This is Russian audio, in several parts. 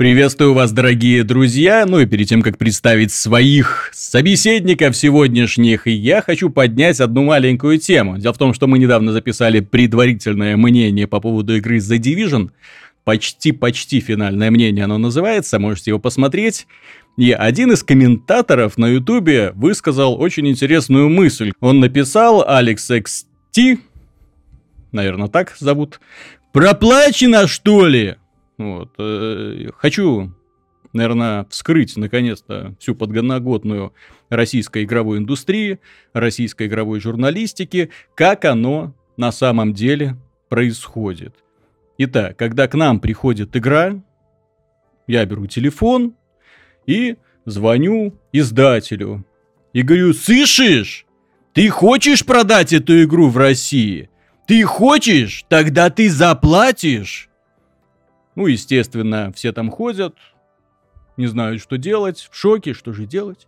Приветствую вас, дорогие друзья. Ну и перед тем, как представить своих собеседников сегодняшних, я хочу поднять одну маленькую тему. Дело в том, что мы недавно записали предварительное мнение по поводу игры The Division. Почти-почти финальное мнение оно называется, можете его посмотреть. И один из комментаторов на ютубе высказал очень интересную мысль. Он написал Алекс XT, наверное, так зовут, «Проплачено, что ли?» Вот. Э, хочу, наверное, вскрыть наконец-то всю подгоногодную российской игровой индустрии, российской игровой журналистики, как оно на самом деле происходит. Итак, когда к нам приходит игра, я беру телефон и звоню издателю. И говорю, слышишь, ты хочешь продать эту игру в России? Ты хочешь? Тогда ты заплатишь. Ну, естественно, все там ходят, не знают, что делать, в шоке, что же делать.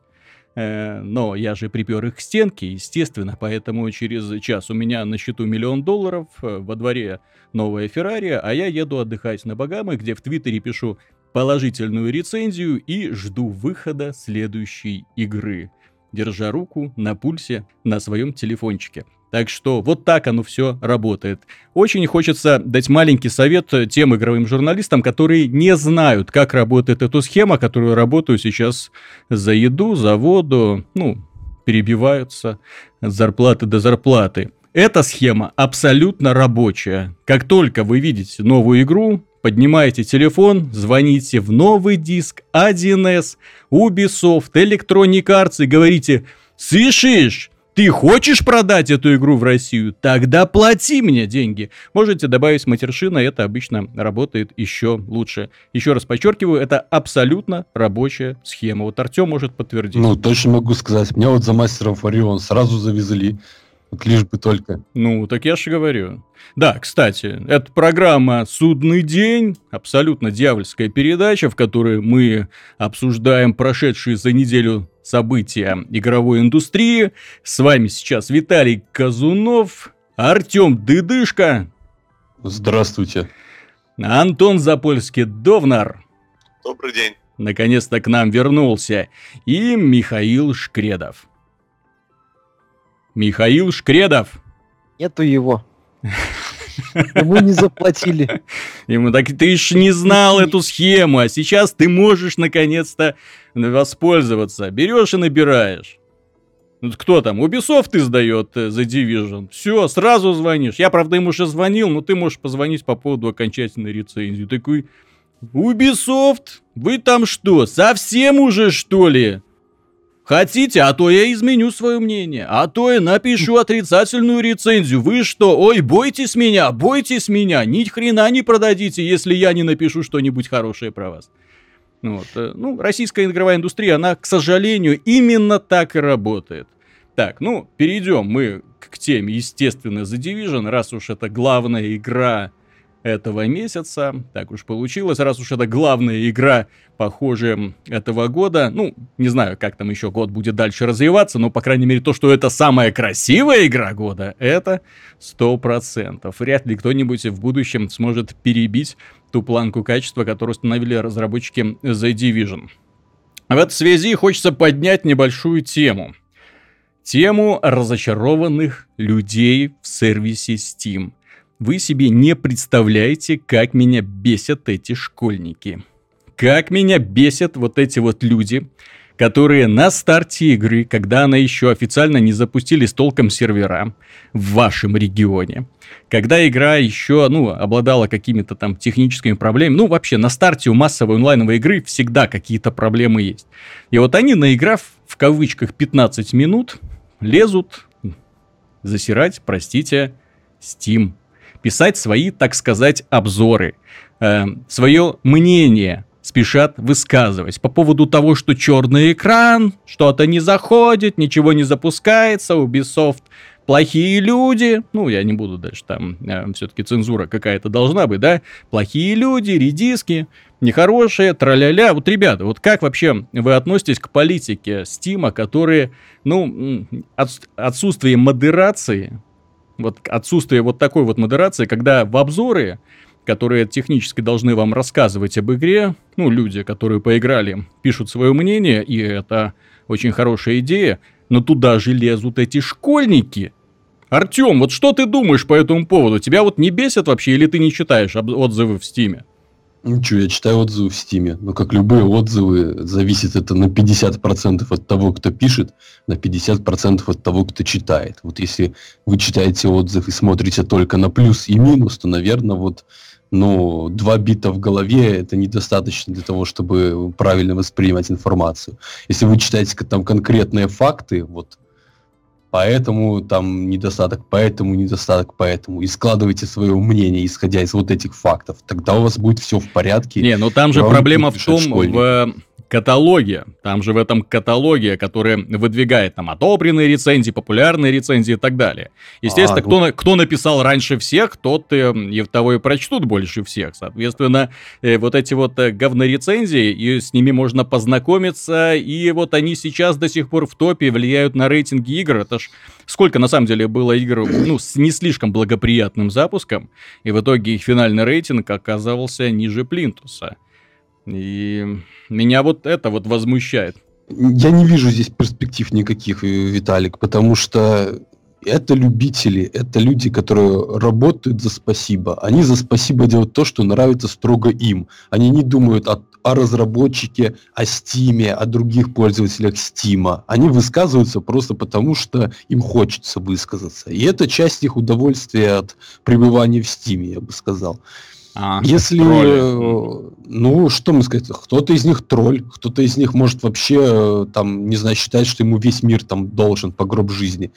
Э, но я же припер их к стенке, естественно, поэтому через час у меня на счету миллион долларов, э, во дворе новая Феррари, а я еду отдыхать на Багамы, где в Твиттере пишу положительную рецензию и жду выхода следующей игры, держа руку на пульсе на своем телефончике. Так что вот так оно все работает. Очень хочется дать маленький совет тем игровым журналистам, которые не знают, как работает эта схема, которую работаю сейчас за еду, за воду, ну, перебиваются от зарплаты до зарплаты. Эта схема абсолютно рабочая. Как только вы видите новую игру, поднимаете телефон, звоните в новый диск 1С, Ubisoft, Electronic Arts и говорите «Слышишь, ты хочешь продать эту игру в Россию? Тогда плати мне деньги. Можете добавить матершина, это обычно работает еще лучше. Еще раз подчеркиваю, это абсолютно рабочая схема. Вот Артем может подтвердить. Ну, точно могу сказать. Меня вот за мастером Фарион сразу завезли. Вот лишь бы только. Ну, так я же говорю. Да, кстати, это программа «Судный день», абсолютно дьявольская передача, в которой мы обсуждаем прошедшие за неделю события игровой индустрии. С вами сейчас Виталий Казунов, Артем Дыдышко. Здравствуйте. Антон Запольский-Довнар. Добрый день. Наконец-то к нам вернулся. И Михаил Шкредов. Михаил Шкредов. Нету его. Ему не заплатили. Ему так ты ж не знал эту схему, а сейчас ты можешь наконец-то воспользоваться. Берешь и набираешь. Ну, кто там? Ubisoft издает э, The Division. Все, сразу звонишь. Я, правда, ему уже звонил, но ты можешь позвонить по поводу окончательной рецензии. Такой, Ubisoft, вы там что, совсем уже что ли? Хотите, а то я изменю свое мнение, а то я напишу отрицательную рецензию. Вы что, ой, бойтесь меня, бойтесь меня, ни хрена не продадите, если я не напишу что-нибудь хорошее про вас. Вот. Э, ну, российская игровая индустрия, она, к сожалению, именно так и работает. Так, ну, перейдем мы к теме, естественно, The Division, раз уж это главная игра этого месяца. Так уж получилось, раз уж это главная игра, похоже, этого года. Ну, не знаю, как там еще год будет дальше развиваться, но, по крайней мере, то, что это самая красивая игра года, это сто процентов. Вряд ли кто-нибудь в будущем сможет перебить ту планку качества, которую установили разработчики The Division. В этой связи хочется поднять небольшую тему. Тему разочарованных людей в сервисе Steam – вы себе не представляете, как меня бесят эти школьники. Как меня бесят вот эти вот люди, которые на старте игры, когда она еще официально не запустили с толком сервера в вашем регионе, когда игра еще, ну, обладала какими-то там техническими проблемами, ну, вообще, на старте у массовой онлайновой игры всегда какие-то проблемы есть. И вот они, наиграв в кавычках 15 минут, лезут засирать, простите, Steam писать свои, так сказать, обзоры, э, свое мнение спешат высказывать. По поводу того, что черный экран, что-то не заходит, ничего не запускается, Ubisoft плохие люди, ну, я не буду дальше, там э, все-таки цензура какая-то должна быть, да, плохие люди, редиски, нехорошие, траля-ля. Вот, ребята, вот как вообще вы относитесь к политике Стима, которые, ну, от, отсутствие модерации вот отсутствие вот такой вот модерации, когда в обзоры которые технически должны вам рассказывать об игре, ну, люди, которые поиграли, пишут свое мнение, и это очень хорошая идея, но туда же лезут эти школьники. Артем, вот что ты думаешь по этому поводу? Тебя вот не бесит вообще, или ты не читаешь отзывы в Стиме? Ничего, я читаю отзывы в Стиме. Но как любые отзывы, зависит это на 50% от того, кто пишет, на 50% от того, кто читает. Вот если вы читаете отзыв и смотрите только на плюс и минус, то, наверное, вот ну, два бита в голове это недостаточно для того, чтобы правильно воспринимать информацию. Если вы читаете там конкретные факты, вот поэтому там недостаток, поэтому недостаток, поэтому. И складывайте свое мнение, исходя из вот этих фактов. Тогда у вас будет все в порядке. Не, ну там же проблема в том, в каталоге. Там же в этом каталоге, который выдвигает там одобренные рецензии, популярные рецензии и так далее. Естественно, а, кто, ну... кто написал раньше всех, тот э, и того и прочтут больше всех. Соответственно, э, вот эти вот э, говнорецензии, и с ними можно познакомиться, и вот они сейчас до сих пор в топе, влияют на рейтинги игр. Это ж сколько на самом деле было игр, ну, с не слишком благоприятным запуском, и в итоге их финальный рейтинг оказывался ниже Плинтуса. И меня вот это вот возмущает. Я не вижу здесь перспектив никаких, Виталик, потому что это любители, это люди, которые работают за спасибо. Они за спасибо делают то, что нравится строго им. Они не думают о, о разработчике, о Стиме, о других пользователях Стима. Они высказываются просто потому, что им хочется высказаться. И это часть их удовольствия от пребывания в Стиме, я бы сказал. А, Если, тролли. ну, что мы сказать, кто-то из них тролль, кто-то из них может вообще, там, не знаю, считать, что ему весь мир там должен по гроб жизни.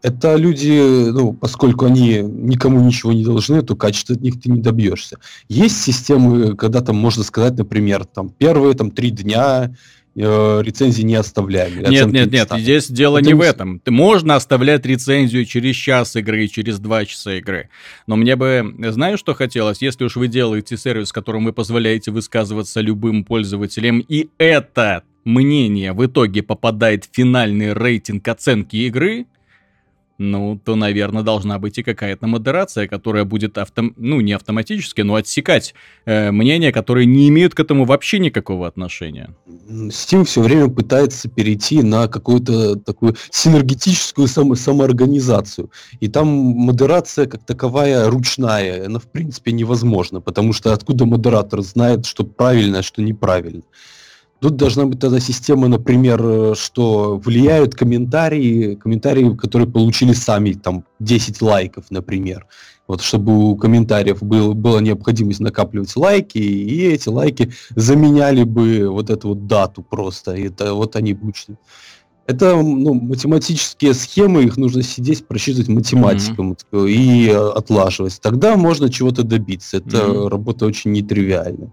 Это люди, ну, поскольку они никому ничего не должны, то качества от них ты не добьешься. Есть системы, когда там можно сказать, например, там первые там три дня э, рецензии не оставляем. Нет, нет, нет, здесь дело Потому... не в этом. Ты можно оставлять рецензию через час игры, через два часа игры. Но мне бы, знаешь, что хотелось? Если уж вы делаете сервис, которым вы позволяете высказываться любым пользователям, и это мнение в итоге попадает в финальный рейтинг оценки игры, ну, то, наверное, должна быть и какая-то модерация, которая будет, автом... ну, не автоматически, но отсекать э, мнения, которые не имеют к этому вообще никакого отношения. Steam все время пытается перейти на какую-то такую синергетическую само самоорганизацию. И там модерация как таковая ручная, она в принципе невозможна, потому что откуда модератор знает, что правильно, а что неправильно. Тут должна быть тогда система, например, э, что влияют комментарии, комментарии, которые получили сами, там, 10 лайков, например. Вот чтобы у комментариев был, была необходимость накапливать лайки, и эти лайки заменяли бы вот эту вот дату просто. И это вот они будут. Это ну, математические схемы, их нужно сидеть, просчитывать математикам mm-hmm. и э, отлаживать. Тогда можно чего-то добиться. Это mm-hmm. работа очень нетривиальная.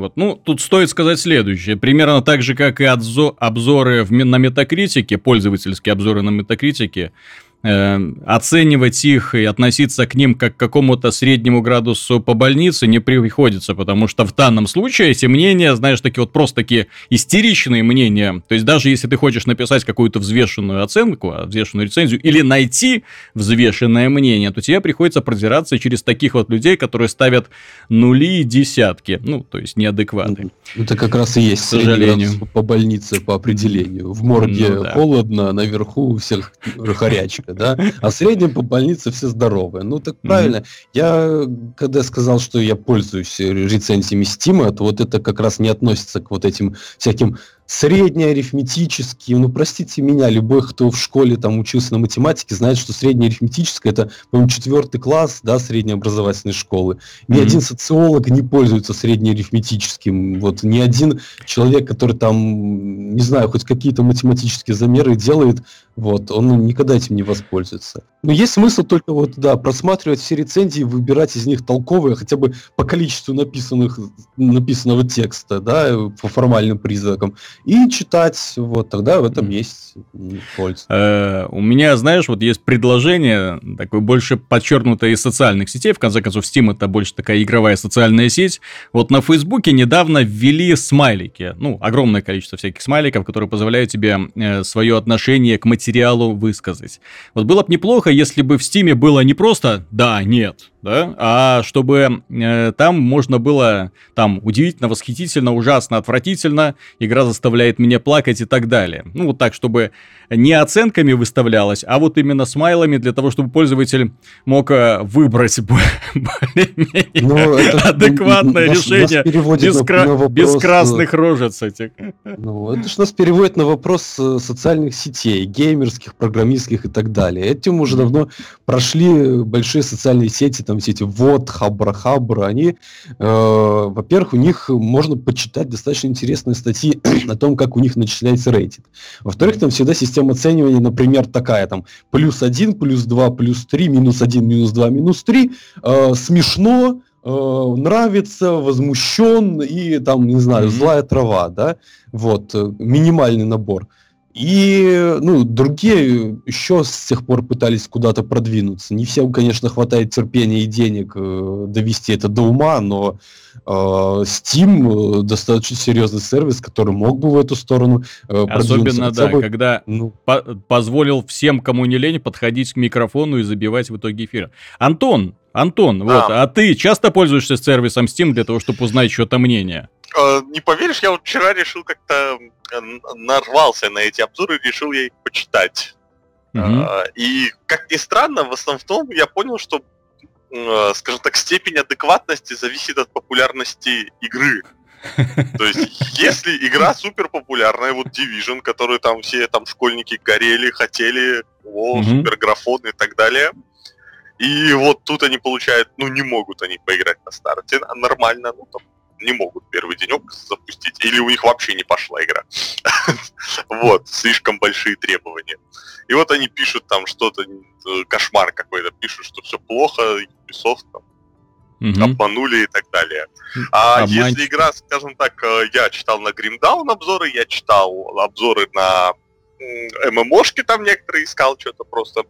Вот. Ну, тут стоит сказать следующее. Примерно так же, как и обзоры на метакритике, пользовательские обзоры на метакритике, оценивать их и относиться к ним как к какому-то среднему градусу по больнице не приходится, потому что в данном случае эти мнения, знаешь, такие вот просто такие истеричные мнения. То есть даже если ты хочешь написать какую-то взвешенную оценку, а, взвешенную рецензию, или найти взвешенное мнение, то тебе приходится продираться через таких вот людей, которые ставят нули и десятки. Ну, то есть неадекватные. Это как раз и есть, к сожалению. По больнице по определению. В морге ну, да. холодно, наверху у всех горячка да, а в среднем по больнице все здоровые. Ну, так правильно. Mm-hmm. Я, когда сказал, что я пользуюсь рецензиями Стима, то вот это как раз не относится к вот этим всяким среднеарифметический, ну, простите меня, любой, кто в школе там учился на математике, знает, что среднеарифметическое это, по-моему, четвертый класс, да, среднеобразовательной школы. Ни mm-hmm. один социолог не пользуется среднеарифметическим. Вот ни один человек, который там, не знаю, хоть какие-то математические замеры делает, вот, он никогда этим не воспользуется. Но есть смысл только вот, да, просматривать все рецензии, выбирать из них толковые, хотя бы по количеству написанных, написанного текста, да, по формальным признакам, и читать, вот, тогда в этом есть польза. Э, у меня, знаешь, вот есть предложение, такое больше подчеркнутое из социальных сетей, в конце концов, Steam это больше такая игровая социальная сеть. Вот на Фейсбуке недавно ввели смайлики, ну, огромное количество всяких смайликов, которые позволяют тебе э, свое отношение к материалу высказать. Вот было бы неплохо, если бы в Steam было не просто «да», «нет», да, а чтобы э, там можно было, там, удивительно, восхитительно, ужасно, отвратительно, игра заставляет меня плакать и так далее. Ну, вот так, чтобы не оценками выставлялось, а вот именно смайлами для того, чтобы пользователь мог э, выбрать более-менее ну, адекватное решение без, э, красных рожец этих. Ну, это же нас переводит на вопрос э, социальных сетей, геймерских, программистских и так далее. Этим уже давно прошли большие социальные сети, там все эти вот, хабра, хабра, они, э, во-первых, у них можно почитать достаточно интересные статьи о том, как у них начисляется рейтинг. Во-вторых, там всегда система оценивания, например, такая, там, плюс один, плюс два, плюс три, минус один, минус два, минус три, э, смешно, э, нравится, возмущен и там, не знаю, mm-hmm. злая трава, да, вот, э, минимальный набор. И, ну, другие еще с тех пор пытались куда-то продвинуться. Не всем, конечно, хватает терпения и денег э, довести это до ума, но э, Steam э, достаточно серьезный сервис, который мог бы в эту сторону э, Особенно, да, бы, когда ну... по позволил всем, кому не лень, подходить к микрофону и забивать в итоге эфир. Антон, Антон, а. вот, а ты часто пользуешься сервисом Steam для того, чтобы узнать что-то мнение? Э, не поверишь, я вот вчера решил как-то нарвался на эти обзоры и решил я их почитать. Mm-hmm. И, как ни странно, в основном я понял, что, э, скажем так, степень адекватности зависит от популярности игры. То есть, если игра супер популярная, вот Division, которую там все там школьники горели, хотели, о, mm-hmm. супер графон и так далее. И вот тут они получают, ну не могут они поиграть на старте нормально, ну там не могут первый денек запустить, или у них вообще не пошла игра. Вот, слишком большие требования. И вот они пишут там что-то, э, кошмар какой-то, пишут, что все плохо, Ubisoft там обманули и так далее. А если игра, скажем так, э, я читал на Down обзоры, я читал обзоры на ММОшки там некоторые искал, что-то просто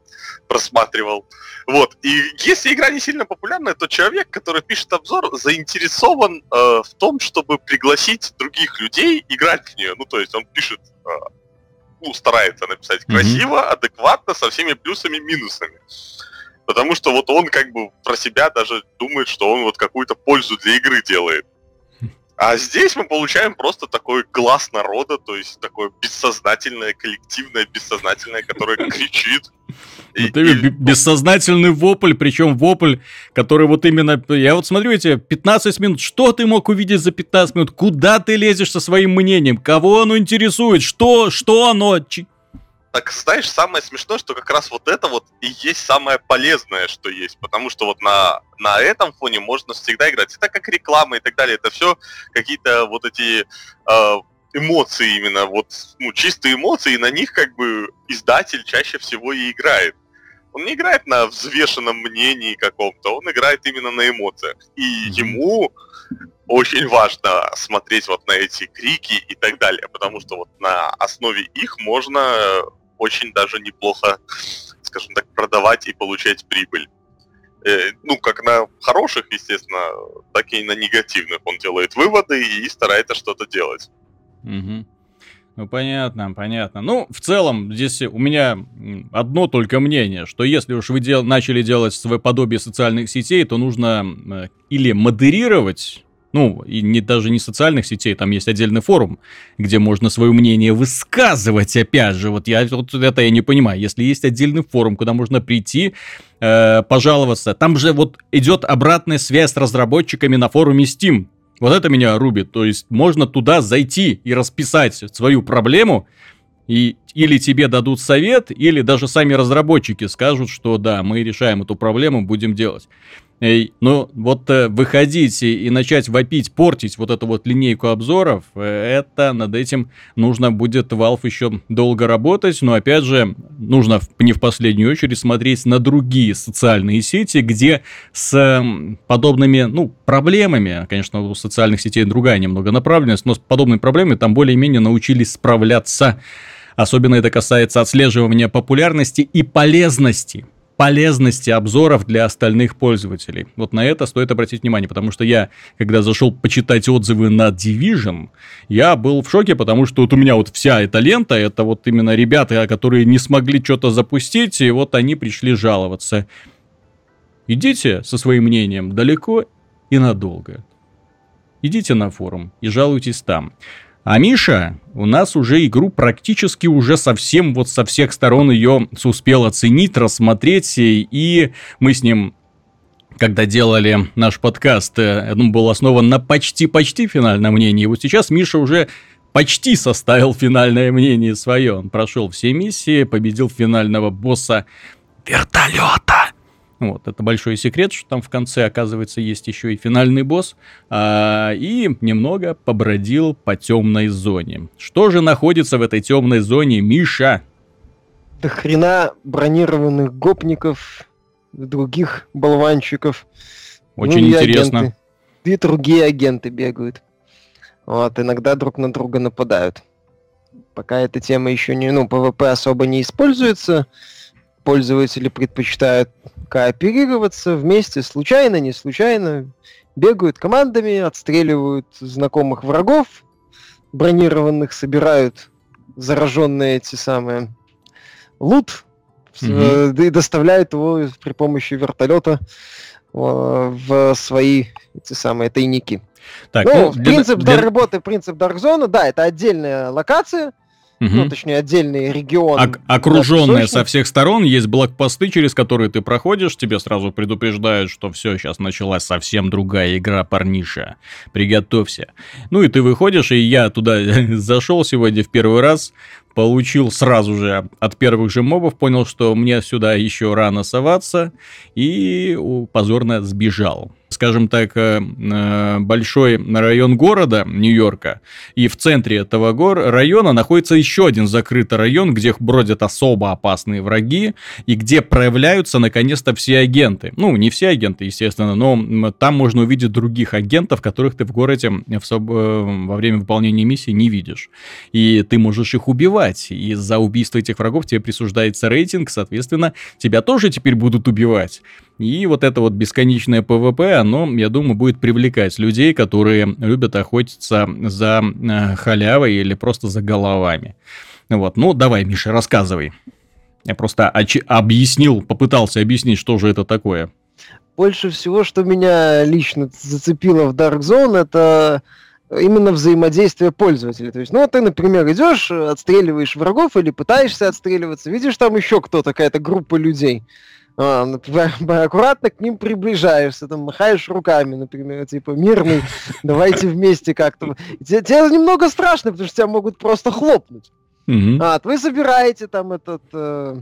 просматривал. Вот. И если игра не сильно популярная, то человек, который пишет обзор, заинтересован э, в том, чтобы пригласить других людей играть в нее. Ну, то есть он пишет, э, ну, старается написать красиво, mm-hmm. адекватно, со всеми плюсами и минусами. Потому что вот он как бы про себя даже думает, что он вот какую-то пользу для игры делает. А здесь мы получаем просто такой глаз народа, то есть такое бессознательное, коллективное, бессознательное, которое кричит. И, вот и... бессознательный вопль, причем вопль, который вот именно... Я вот смотрю эти 15 минут, что ты мог увидеть за 15 минут? Куда ты лезешь со своим мнением? Кого оно интересует? Что, что оно? Так знаешь, самое смешное, что как раз вот это вот и есть самое полезное, что есть, потому что вот на, на этом фоне можно всегда играть. Это как реклама и так далее, это все какие-то вот эти э, эмоции именно, вот, ну, чистые эмоции, и на них как бы издатель чаще всего и играет. Он не играет на взвешенном мнении каком-то, он играет именно на эмоциях. И ему очень важно смотреть вот на эти крики и так далее, потому что вот на основе их можно очень даже неплохо, скажем так, продавать и получать прибыль. Э, ну, как на хороших, естественно, так и на негативных. Он делает выводы и старается что-то делать. Угу. Ну, понятно, понятно. Ну, в целом, здесь у меня одно только мнение, что если уж вы дел начали делать свое подобие социальных сетей, то нужно э, или модерировать ну, и не, даже не социальных сетей, там есть отдельный форум, где можно свое мнение высказывать, опять же, вот я вот это я не понимаю, если есть отдельный форум, куда можно прийти, э, пожаловаться, там же вот идет обратная связь с разработчиками на форуме Steam, вот это меня рубит, то есть можно туда зайти и расписать свою проблему, и или тебе дадут совет, или даже сами разработчики скажут, что да, мы решаем эту проблему, будем делать. Ну, вот э, выходить и, начать вопить, портить вот эту вот линейку обзоров, э, это над этим нужно будет Valve еще долго работать, но опять же, нужно не в последнюю очередь смотреть на другие социальные сети, где с э, подобными, ну, проблемами, конечно, у социальных сетей другая немного направленность, но с подобными проблемами там более-менее научились справляться. Особенно это касается отслеживания популярности и полезности полезности обзоров для остальных пользователей. Вот на это стоит обратить внимание, потому что я, когда зашел почитать отзывы на Division, я был в шоке, потому что вот у меня вот вся эта лента, это вот именно ребята, которые не смогли что-то запустить, и вот они пришли жаловаться. идите со своим мнением далеко и надолго. Идите на форум и жалуйтесь там. А Миша у нас уже игру практически уже совсем вот со всех сторон ее успел оценить, рассмотреть, и мы с ним когда делали наш подкаст, э, он был основан на почти-почти финальном мнении. Вот сейчас Миша уже почти составил финальное мнение свое. Он прошел все миссии, победил финального босса вертолета. Вот, это большой секрет, что там в конце, оказывается, есть еще и финальный босс. А, и немного побродил по темной зоне. Что же находится в этой темной зоне, Миша? До хрена бронированных гопников, других болванчиков. Очень ну, интересно. Агенты. И другие агенты бегают. Вот, иногда друг на друга нападают. Пока эта тема еще не, ну, ПВП особо не используется, пользователи предпочитают кооперироваться вместе, случайно, не случайно, бегают командами, отстреливают знакомых врагов, бронированных, собирают зараженные эти самые лут, mm-hmm. и доставляют его при помощи вертолета в свои эти самые тайники. Так, ну, ну, принцип для... работы, принцип Dark Zone, да, это отдельная локация, Угу. Ну, точнее, отдельный регион. Ок- окруженная со всех сторон, есть блокпосты, через которые ты проходишь, тебе сразу предупреждают, что все, сейчас началась совсем другая игра, парниша. Приготовься. Ну и ты выходишь, и я туда зашел сегодня в первый раз, получил сразу же от первых же мобов, понял, что мне сюда еще рано соваться, и позорно сбежал скажем так, э, э, большой район города Нью-Йорка, и в центре этого гор района находится еще один закрытый район, где бродят особо опасные враги, и где проявляются наконец-то все агенты. Ну, не все агенты, естественно, но там можно увидеть других агентов, которых ты в городе в соб... Э, во время выполнения миссии не видишь. И ты можешь их убивать, и за убийство этих врагов тебе присуждается рейтинг, соответственно, тебя тоже теперь будут убивать. И вот это вот бесконечное ПВП, оно, я думаю, будет привлекать людей, которые любят охотиться за э, халявой или просто за головами. Вот, ну давай, Миша, рассказывай. Я просто объяснил, попытался объяснить, что же это такое. Больше всего, что меня лично зацепило в Dark Zone, это именно взаимодействие пользователя. То есть, ну, ты, например, идешь, отстреливаешь врагов или пытаешься отстреливаться, видишь там еще кто-то, какая-то группа людей. А, аккуратно к ним приближаешься, там махаешь руками, например, типа мирный, давайте вместе как-то. Тебе, тебе немного страшно, потому что тебя могут просто хлопнуть. Mm-hmm. А, вы собираете там этот э,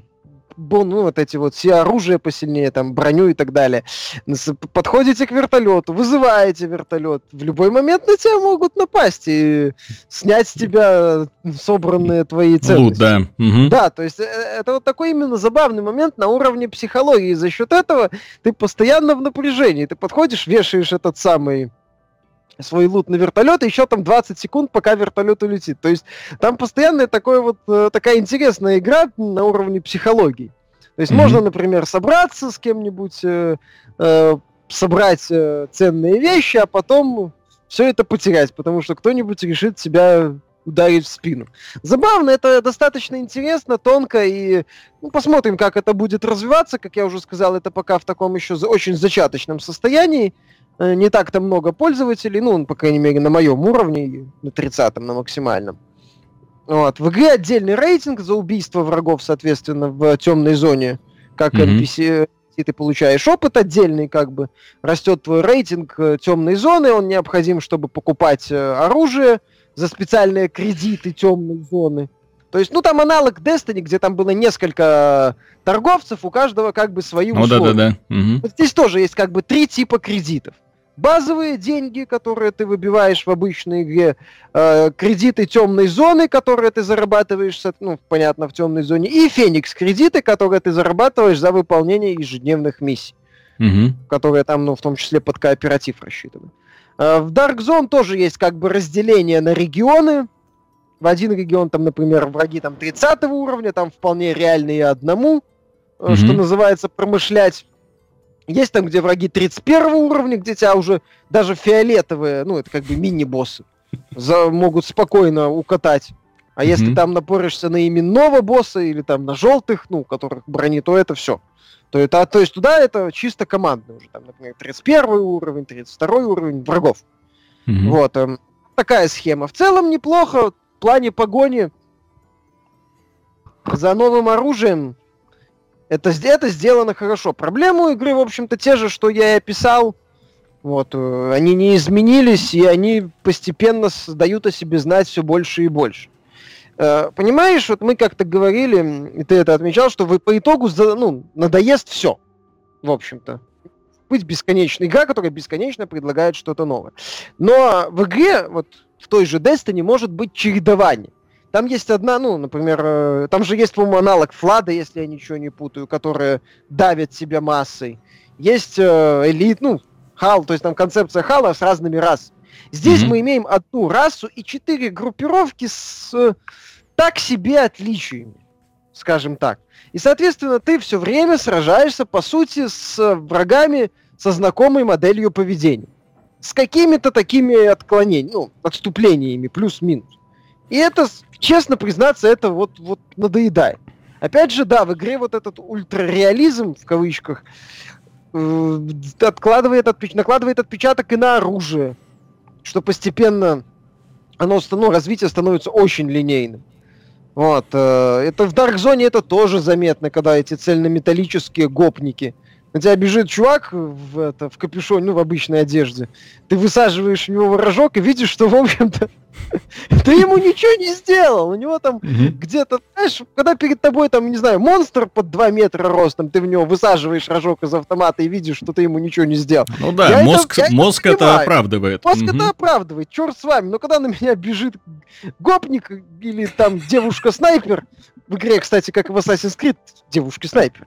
бон, ну, вот эти вот все оружия посильнее, там, броню и так далее. Подходите к вертолету, вызываете вертолет. В любой момент на тебя могут напасть и снять с тебя собранные твои ценности. Лут, да. Угу. Да, то есть э, это вот такой именно забавный момент на уровне психологии. И за счет этого ты постоянно в напряжении. Ты подходишь, вешаешь этот самый свой лут на вертолет, и еще там 20 секунд, пока вертолет улетит. То есть там постоянно такой вот, э, такая интересная игра на уровне психологии. То есть mm-hmm. можно, например, собраться с кем-нибудь, э, э, собрать э, ценные вещи, а потом все это потерять, потому что кто-нибудь решит тебя ударить в спину. Забавно, это достаточно интересно, тонко, и ну, посмотрим, как это будет развиваться. Как я уже сказал, это пока в таком еще очень зачаточном состоянии. Э, не так-то много пользователей, ну, по крайней мере, на моем уровне, на 30-м, на максимальном. Вот. В игре отдельный рейтинг за убийство врагов, соответственно, в темной зоне, как mm-hmm. NPC, и ты получаешь опыт отдельный, как бы растет твой рейтинг э, темной зоны, он необходим, чтобы покупать э, оружие за специальные кредиты темной зоны. То есть, ну, там аналог Destiny, где там было несколько торговцев, у каждого как бы свои условия. Ну, да-да-да. Угу. Вот здесь тоже есть как бы три типа кредитов базовые деньги, которые ты выбиваешь в обычной игре, э, кредиты темной зоны, которые ты зарабатываешь, ну, понятно, в темной зоне, и Феникс кредиты, которые ты зарабатываешь за выполнение ежедневных миссий, угу. которые там, ну, в том числе под кооператив рассчитаны. Э, в Dark Zone тоже есть как бы разделение на регионы. В один регион там, например, враги там 30 уровня, там вполне реальные одному, угу. что называется промышлять есть там, где враги 31 уровня, где тебя уже даже фиолетовые, ну, это как бы мини-боссы, могут спокойно укатать. А mm-hmm. если там напоришься на именного босса или там на желтых, ну, которых брони, то это все. То, это, то есть туда это чисто командный уже, там, например, 31 уровень, 32 уровень врагов. Mm-hmm. Вот, эм, такая схема. В целом неплохо, в плане погони за новым оружием это, это сделано хорошо. Проблемы игры, в общем-то, те же, что я и описал. Вот, э, они не изменились, и они постепенно дают о себе знать все больше и больше. Э, понимаешь, вот мы как-то говорили, и ты это отмечал, что вы по итогу ну, надоест все, в общем-то. Быть бесконечной игра, которая бесконечно предлагает что-то новое. Но в игре, вот в той же Destiny, может быть чередование. Там есть одна, ну, например, э, там же есть, по-моему, аналог Флада, если я ничего не путаю, которые давят себя массой. Есть э, элит, ну, Хал, то есть там концепция Хала с разными расами. Здесь mm-hmm. мы имеем одну расу и четыре группировки с э, так себе отличиями, скажем так. И, соответственно, ты все время сражаешься, по сути, с врагами со знакомой моделью поведения. С какими-то такими отклонениями, ну, отступлениями, плюс-минус. И это, честно признаться, это вот, вот надоедает. Опять же, да, в игре вот этот ультрареализм, в кавычках, Э, откладывает отпеч... накладывает отпечаток и на оружие, что постепенно оно, ну, развитие становится очень линейным. Вот. Э, это в Dark Zone это тоже заметно, когда эти цельнометаллические гопники – на тебя бежит чувак в, это, в капюшоне, ну, в обычной одежде. Ты высаживаешь в него рожок и видишь, что, в общем-то, ты ему ничего не сделал. У него там где-то, знаешь, когда перед тобой, там, не знаю, монстр под 2 метра ростом, ты в него высаживаешь рожок из автомата и видишь, что ты ему ничего не сделал. Ну да, я мозг, это, мозг это, это оправдывает. Мозг угу. это оправдывает, черт с вами. Но когда на меня бежит гопник или там девушка-снайпер, в игре, кстати, как в Assassin's Creed, девушки-снайпер.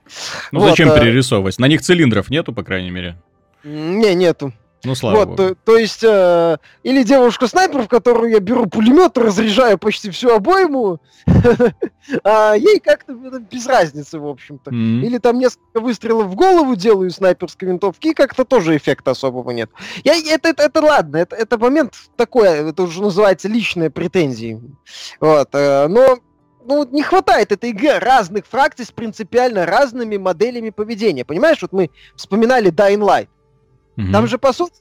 Ну вот, зачем а... перерисовывать? На них цилиндров нету, по крайней мере. Не, нету. Ну, слава вот, богу. То, то есть, э, или девушка-снайпер, в которую я беру пулемет, разряжаю почти всю обойму, а ей как-то без разницы, в общем-то. Mm-hmm. Или там несколько выстрелов в голову делаю снайперской винтовки, и как-то тоже эффекта особого нет. Я, это, это, это ладно, это, это момент такой, это уже называется личные претензии. Вот, э, но ну, не хватает этой игры разных фракций с принципиально разными моделями поведения. Понимаешь, вот мы вспоминали Dying Light. Mm-hmm. Там же, по сути,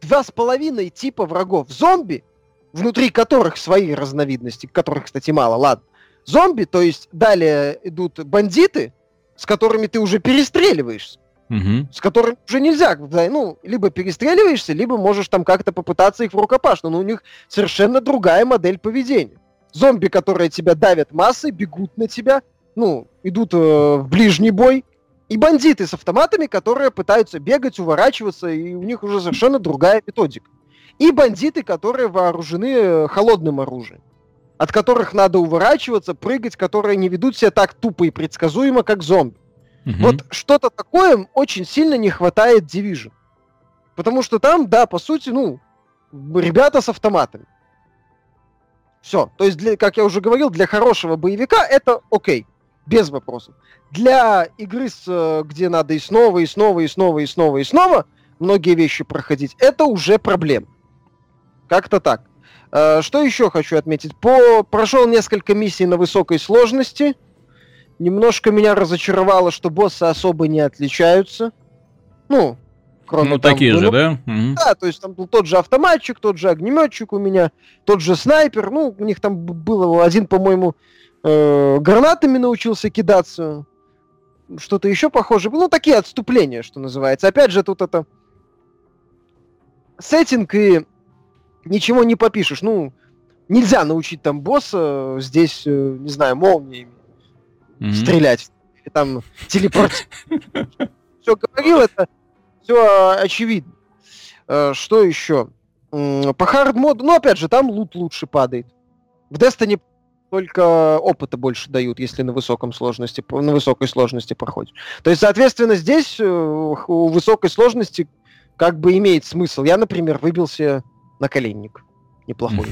два с половиной типа врагов. Зомби, внутри которых свои разновидности, которых, кстати, мало, ладно. Зомби, то есть далее идут бандиты, с которыми ты уже перестреливаешься. Угу. С которыми уже нельзя, ну, либо перестреливаешься, либо можешь там как-то попытаться их в рукопашную, но у них совершенно другая модель поведения зомби, которые тебя давят массой, бегут на тебя, ну, идут э, в ближний бой, и бандиты с автоматами, которые пытаются бегать, уворачиваться, и у них уже совершенно другая методика. И бандиты, которые вооружены э, холодным оружием, от которых надо уворачиваться, прыгать, которые не ведут себя так тупо и предсказуемо, как зомби. Угу. Вот что-то такое очень сильно не хватает Division. Потому что там, да, по сути, ну, ребята с автоматами. Все. То есть, для, как я уже говорил, для хорошего боевика это окей. Без вопросов. Для игры, с, э, где надо и снова, и снова, и снова, и снова, и снова многие вещи проходить, это уже проблема. Как-то так. Э, что еще хочу отметить? По... Прошел несколько миссий на высокой сложности. Немножко меня разочаровало, что боссы особо не отличаются. Ну, Кроме ну, там, такие ну, же, да? Да, то есть там был тот же автоматчик, тот же огнеметчик у меня, тот же снайпер. Ну, у них там было один, по-моему, э, гранатами научился кидаться. Что-то еще похоже. Ну, такие отступления, что называется. Опять же, тут это сеттинг и ничего не попишешь. Ну, нельзя научить там босса здесь, э, не знаю, молниями mm-hmm. стрелять. И там телепорт. Все говорил, это все очевидно. Э, что еще? По хардмоду, ну, опять же, там лут лучше падает. В Destiny только опыта больше дают, если на высоком сложности, на высокой сложности проходишь. То есть, соответственно, здесь э, у высокой сложности как бы имеет смысл. Я, например, выбился на коленник. Неплохой.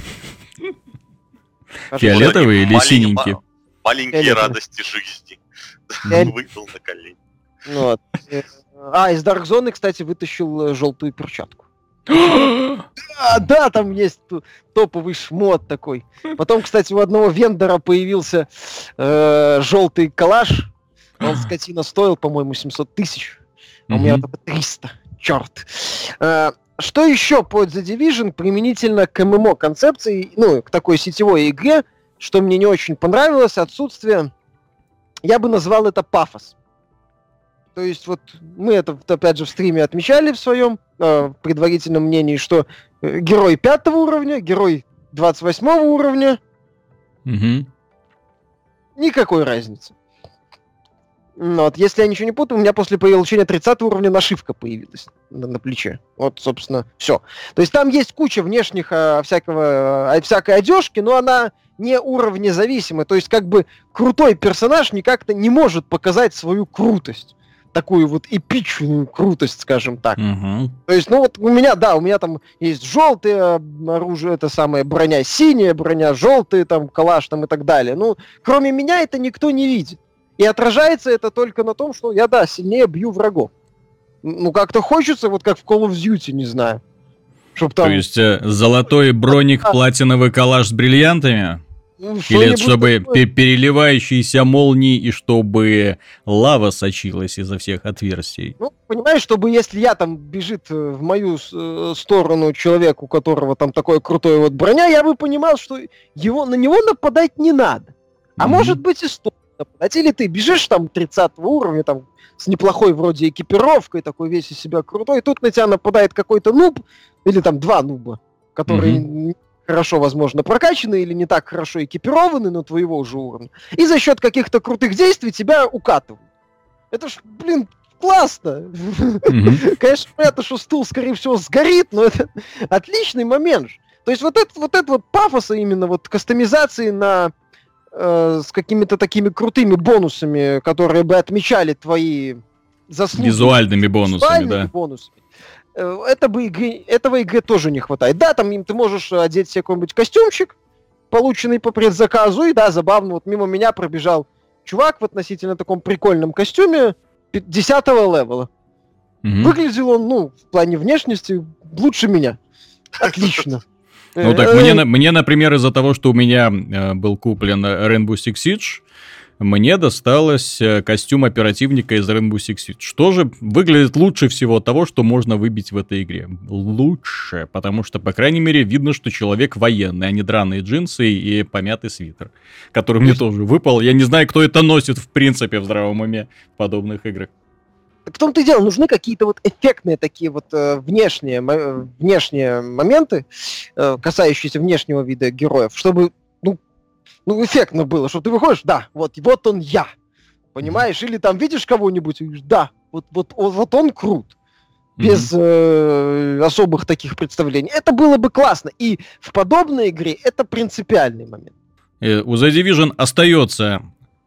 Фиолетовый или синенький? Маленькие радости жизни. Выбил на коленник. Вот. А, из Dark Zone, кстати, вытащил э, желтую перчатку. Да, да, там есть топовый шмот такой. Потом, кстати, у одного вендора появился э, желтый калаш. Он, скотина, стоил, по-моему, 700 тысяч. А у меня только 300. Черт. Э, что еще по The Division применительно к ММО концепции, ну, к такой сетевой игре, что мне не очень понравилось, отсутствие, я бы назвал это пафос. То есть вот мы это, опять же, в стриме отмечали в своем э, предварительном мнении, что э, герой пятого уровня, герой 28 уровня. Угу. Никакой разницы. Ну вот, если я ничего не путаю, у меня после получения 30 уровня нашивка появилась на, на плече. Вот, собственно, все. То есть там есть куча внешних а, всякого, а, всякой одежки, но она не уровне зависимая. То есть как бы крутой персонаж никак-то не может показать свою крутость такую вот эпичную крутость, скажем так. Угу. То есть, ну вот у меня, да, у меня там есть желтое оружие, это самое броня синяя, броня желтая, там калаш там и так далее. Ну, кроме меня это никто не видит. И отражается это только на том, что я, да, сильнее бью врагов. Ну, как-то хочется, вот как в Call of Duty, не знаю. Чтоб там... То есть э, золотой броник, платиновый калаш с бриллиантами? Ну, Или чтобы такое. переливающиеся молнии и чтобы лава сочилась изо всех отверстий. Ну, понимаешь, чтобы если я там бежит э, в мою э, сторону человек, у которого там такое крутое вот броня, я бы понимал, что его, на него нападать не надо. А mm-hmm. может быть и стоит нападать. Или ты бежишь там 30 уровня, там с неплохой вроде экипировкой, такой весь из себя крутой, и тут на тебя нападает какой-то нуб, или там два нуба, которые mm-hmm хорошо, возможно, прокачаны или не так хорошо экипированы, но твоего же уровня. И за счет каких-то крутых действий тебя укатывают. Это ж, блин, классно. Mm-hmm. Конечно, понятно, что стул, скорее всего, сгорит, но это отличный момент. То есть вот это вот, это вот пафоса именно вот кастомизации на э, с какими-то такими крутыми бонусами, которые бы отмечали твои заслуги. Визуальными бонусами, Визуальными да. бонусами. Э, это бы игры, этого игры тоже не хватает. Да, там ты можешь одеть себе какой-нибудь костюмчик, полученный по предзаказу, и да, забавно, вот мимо меня пробежал чувак в относительно таком прикольном костюме 10 левела. Угу. Выглядел он, ну, в плане внешности лучше меня. Отлично. Ну так мне, э, мне, например, из-за того, что у меня э, был куплен Rainbow Six Siege, мне досталось э, костюм оперативника из Rainbow Six Siege. Что же выглядит лучше всего того, что можно выбить в этой игре? Лучше, потому что, по крайней мере, видно, что человек военный, а не драные джинсы и помятый свитер, который мне тоже выпал. Я не знаю, кто это носит, в принципе, в здравом уме в подобных играх. в том-то и дело, нужны какие-то вот эффектные такие вот э, внешние, внешние моменты, э, касающиеся внешнего вида героев, чтобы ну, эффектно было, что ты выходишь, да, вот, вот он я, понимаешь? Или там видишь кого-нибудь и говоришь, да, вот, вот, вот он крут, без mm-hmm. э, особых таких представлений. Это было бы классно. И в подобной игре это принципиальный момент. Э, у The Division остается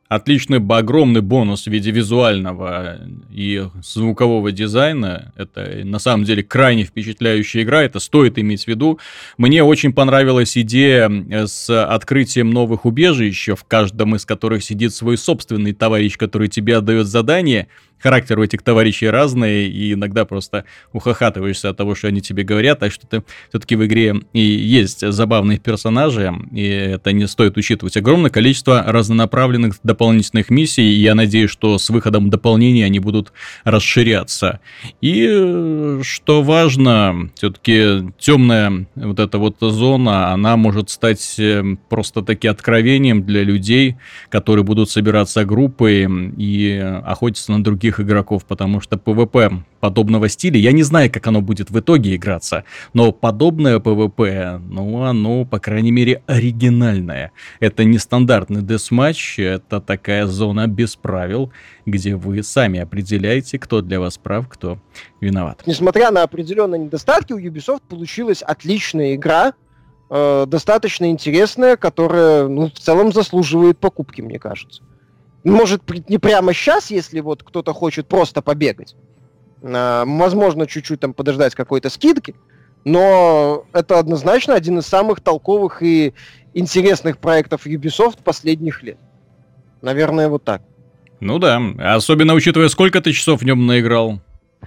отличный огромный бонус в виде визуального и звукового дизайна. Это на самом деле крайне впечатляющая игра, это стоит иметь в виду. Мне очень понравилась идея с открытием новых убежищ, в каждом из которых сидит свой собственный товарищ, который тебе отдает задание – характер у этих товарищей разный, и иногда просто ухахатываешься от того, что они тебе говорят, так что ты все-таки в игре и есть забавные персонажи, и это не стоит учитывать. Огромное количество разнонаправленных дополнительных миссий, и я надеюсь, что с выходом дополнений они будут расширяться. И что важно, все-таки темная вот эта вот зона, она может стать э, просто таки откровением для людей, которые будут собираться группой и охотиться на других других игроков, потому что PvP подобного стиля, я не знаю, как оно будет в итоге играться, но подобное PvP, ну, оно, по крайней мере, оригинальное. Это не стандартный десматч, это такая зона без правил, где вы сами определяете, кто для вас прав, кто виноват. Несмотря на определенные недостатки, у Ubisoft получилась отличная игра, э, достаточно интересная, которая ну, в целом заслуживает покупки, мне кажется. Может, не прямо сейчас, если вот кто-то хочет просто побегать. А, возможно, чуть-чуть там подождать какой-то скидки. Но это однозначно один из самых толковых и интересных проектов Ubisoft последних лет. Наверное, вот так. Ну да, особенно учитывая, сколько ты часов в нем наиграл.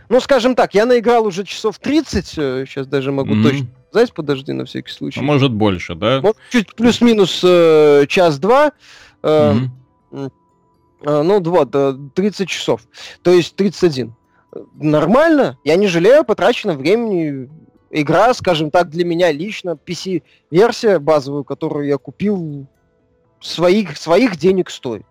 Ну, скажем так, я наиграл уже часов 30, сейчас даже могу mm-hmm. точно сказать, подожди, на всякий случай. А может больше, да? Вот чуть плюс-минус э, час-два. Э, mm-hmm. Э, ну, вот, 30 часов. То есть 31. Нормально, я не жалею потраченного времени. Игра, скажем так, для меня лично, PC-версия базовую, которую я купил, своих, своих денег стоит.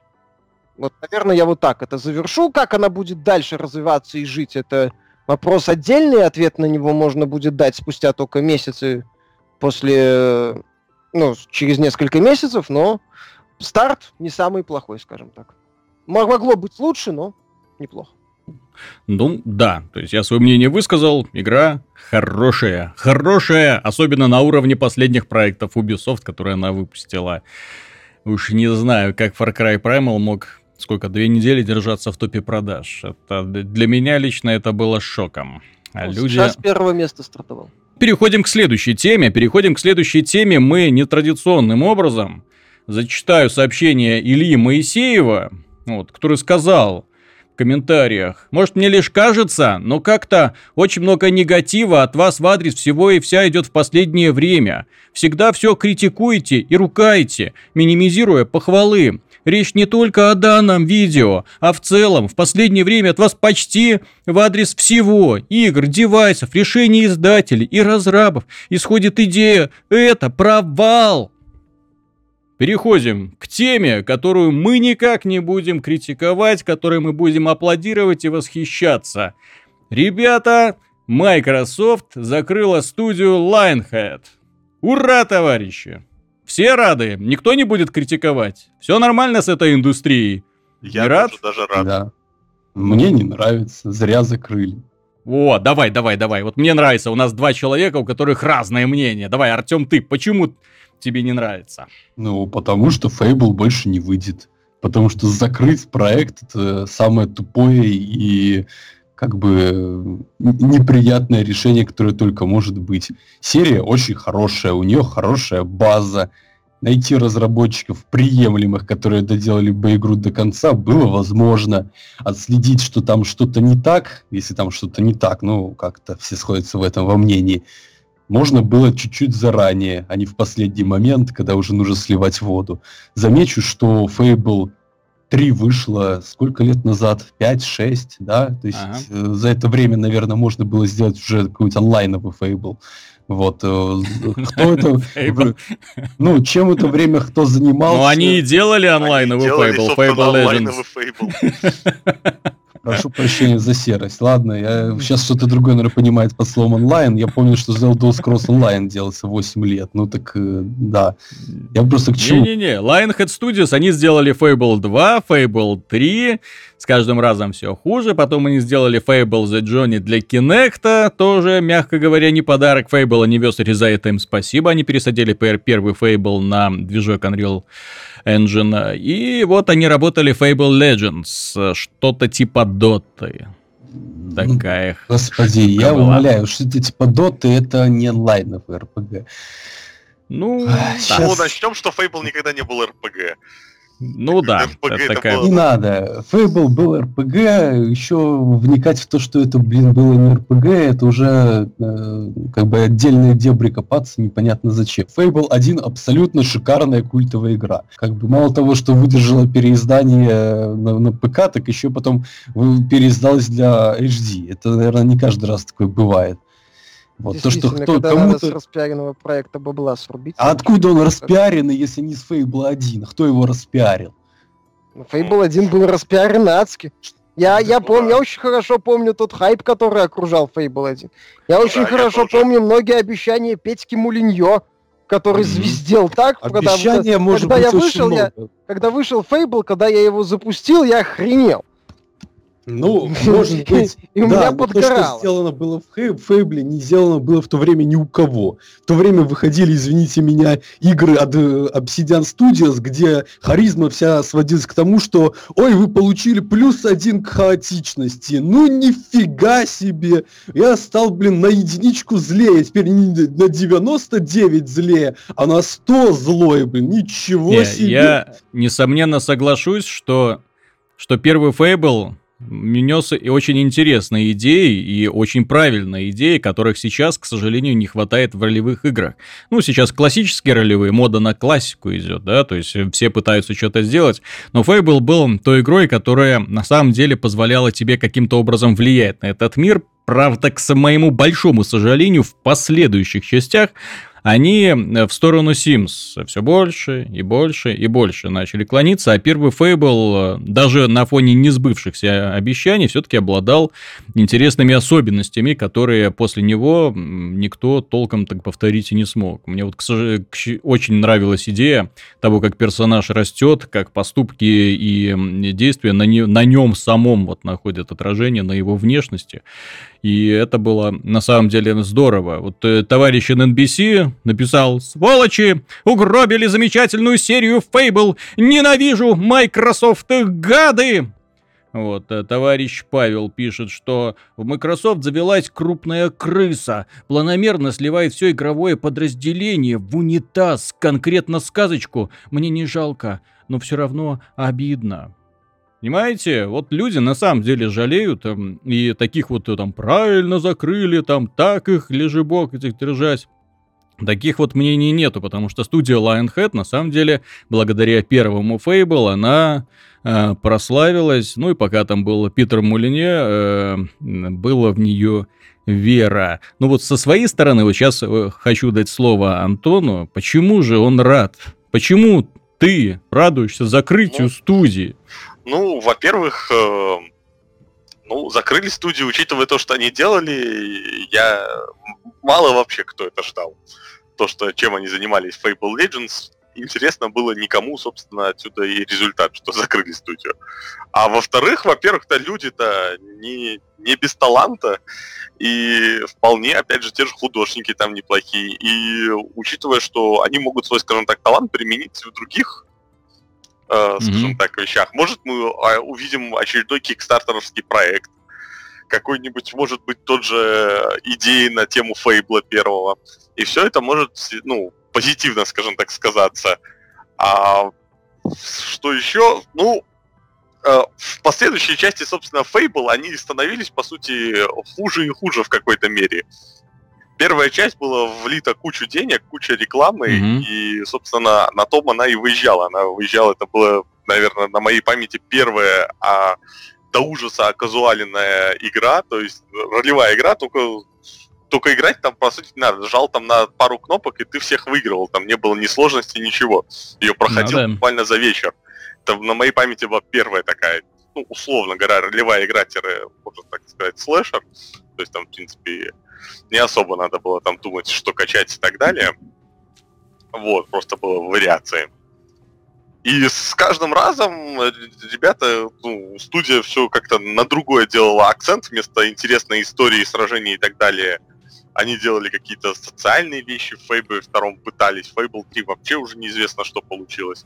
Вот, наверное, я вот так это завершу. Как она будет дальше развиваться и жить, это вопрос отдельный. Ответ на него можно будет дать спустя только месяцы после, ну, через несколько месяцев, но старт не самый плохой, скажем так. Могло быть лучше, но неплохо. Ну, да, то есть я свое мнение высказал, игра хорошая, хорошая, особенно на уровне последних проектов Ubisoft, которые она выпустила. Уж не знаю, как Far Cry Primal мог сколько, две недели держаться в топе продаж. Это, для меня лично это было шоком. А ну, люди... Сейчас первого места стартовал. Переходим к следующей теме. Переходим к следующей теме. Мы нетрадиционным образом зачитаю сообщение Ильи Моисеева, вот, который сказал в комментариях. Может, мне лишь кажется, но как-то очень много негатива от вас в адрес всего и вся идет в последнее время. Всегда все критикуете и рукаете, минимизируя похвалы. Речь не только о данном видео, а в целом в последнее время от вас почти в адрес всего игр, девайсов, решений издателей и разрабов исходит идея «это провал». Переходим к теме, которую мы никак не будем критиковать, которой мы будем аплодировать и восхищаться. Ребята, Microsoft закрыла студию Lionhead. Ура, товарищи! Все рады, никто не будет критиковать. Все нормально с этой индустрией. Я рад? даже рад. Да. Мне не нравится, зря закрыли. О, давай, давай, давай. Вот мне нравится. У нас два человека, у которых разное мнение. Давай, Артем, ты, почему тебе не нравится? Ну, потому что Fable больше не выйдет. Потому что закрыть проект это самое тупое и как бы неприятное решение, которое только может быть. Серия очень хорошая, у нее хорошая база. Найти разработчиков приемлемых, которые доделали бы игру до конца, было возможно. Отследить, что там что-то не так, если там что-то не так, ну, как-то все сходятся в этом во мнении, можно было чуть-чуть заранее, а не в последний момент, когда уже нужно сливать воду. Замечу, что Fable 3 вышло сколько лет назад? 5-6, да? То есть ага. э, за это время, наверное, можно было сделать уже какой-нибудь онлайновый фейбл. Вот. Э, кто это... Ну, чем это время кто занимался? Ну, они и делали онлайновый фейбл, Fable Legends. Прошу прощения за серость. Ладно, я сейчас что-то другое, наверное, понимает под словом онлайн. Я помню, что Elder Scrolls Online делался 8 лет. Ну так, э, да. Я просто к чему... Не-не-не, Lionhead Studios, они сделали Fable 2, Fable 3. С каждым разом все хуже. Потом они сделали Fable The Journey для Kinect. Тоже, мягко говоря, не подарок. Fable Anniversary за это им спасибо. Они пересадили первый Fable на движок Unreal Engine. И вот они работали Fable Legends, что-то типа Доты. Такая. Господи, я была. умоляю, что-то типа Доты это не онлайновый РПГ. Ну, Сейчас... ну, начнем, что Fable никогда не был РПГ. Ну да, это такая... Не надо. Fable был RPG, еще вникать в то, что это, блин, было не RPG, это уже э, как бы отдельные дебри копаться, непонятно зачем. Fable 1 абсолютно шикарная культовая игра. Как бы мало того, что выдержала переиздание на, на ПК, так еще потом переиздалась для HD. Это, наверное, не каждый раз такое бывает. Вот то, что кто, когда кому-то... с распиаренного проекта бабла срубить. А откуда он распиаренный, если не с Fable 1? Кто его распиарил? Ну, Fable 1 был распиарен адски. Я, я помню, я очень хорошо помню тот хайп, который окружал Fable 1. Я очень да, хорошо я помню многие обещания Петьки Мулиньо, который звездел так, Обещания, когда, может когда быть, я вышел, я, когда вышел Fable, когда я его запустил, я охренел. Ну, может быть, и у да, меня то, что сделано было в Фейбле, не сделано было в то время ни у кого. В то время выходили, извините меня, игры от э, Obsidian Studios, где харизма вся сводилась к тому, что «Ой, вы получили плюс один к хаотичности». Ну, нифига себе! Я стал, блин, на единичку злее. Теперь не на 99 злее, а на 100 злой, блин. Ничего не, себе! Я, несомненно, соглашусь, что, что первый Фейбл нес и очень интересные идеи и очень правильные идеи, которых сейчас, к сожалению, не хватает в ролевых играх. Ну, сейчас классические ролевые, мода на классику идет, да, то есть все пытаются что-то сделать, но Fable был той игрой, которая на самом деле позволяла тебе каким-то образом влиять на этот мир, Правда, к моему большому сожалению, в последующих частях они э, в сторону Sims все больше и больше и больше начали клониться, а первый Fable э, даже на фоне несбывшихся обещаний все-таки обладал интересными особенностями, которые после него никто толком так повторить и не смог. Мне вот очень нравилась идея того, как персонаж растет, как поступки и действия на, не, на нем самом вот находят отражение на его внешности. И это было на самом деле здорово. Вот э, товарищ NBC написал «Сволочи! Угробили замечательную серию Fable! Ненавижу Microsoft, гады!» Вот, э, товарищ Павел пишет, что в Microsoft завелась крупная крыса, планомерно сливает все игровое подразделение в унитаз, конкретно сказочку. Мне не жалко, но все равно обидно. Понимаете, вот люди на самом деле жалеют, там, и таких вот э, там правильно закрыли, там так их лежебок этих держать. Таких вот мнений нету, потому что студия Lionhead, на самом деле, благодаря первому Fable, она э, прославилась. Ну и пока там был Питер Мулине, э, было в нее вера. Ну вот со своей стороны, вот сейчас э, хочу дать слово Антону. Почему же он рад? Почему ты радуешься закрытию ну, студии? Ну, во-первых, э, ну, закрыли студию, учитывая то, что они делали, я мало вообще кто это ждал. То, что чем они занимались в Fable Legends, интересно было никому, собственно, отсюда и результат, что закрыли студию. А во-вторых, во-первых-то люди-то не, не без таланта, и вполне, опять же, те же художники там неплохие. И учитывая, что они могут свой, скажем так, талант применить в других э, скажем mm-hmm. так, вещах. Может, мы а, увидим очередной кикстартеровский проект, какой-нибудь, может быть, тот же идеи на тему Фейбла первого. И все это может, ну, позитивно, скажем так, сказаться. А что еще? Ну, э, в последующей части, собственно, Fable, они становились, по сути, хуже и хуже в какой-то мере первая часть была влита кучу денег, куча рекламы, mm-hmm. и, собственно, на том она и выезжала. Она выезжала, это было, наверное, на моей памяти первая а, до ужаса оказуаленная игра, то есть ролевая игра, только только играть там, по сути, не надо. Жал там на пару кнопок, и ты всех выигрывал. Там не было ни сложности, ничего. Ее проходил ну, да. буквально за вечер. Это на моей памяти была первая такая, ну, условно говоря, ролевая игра, можно так сказать, слэшер. То есть там, в принципе, не особо надо было там думать, что качать и так далее. Вот, просто было вариации. И с каждым разом э, ребята, ну, студия все как-то на другое делала акцент вместо интересной истории, сражений и так далее. Они делали какие-то социальные вещи в Fable втором пытались. Fable 3 вообще уже неизвестно, что получилось.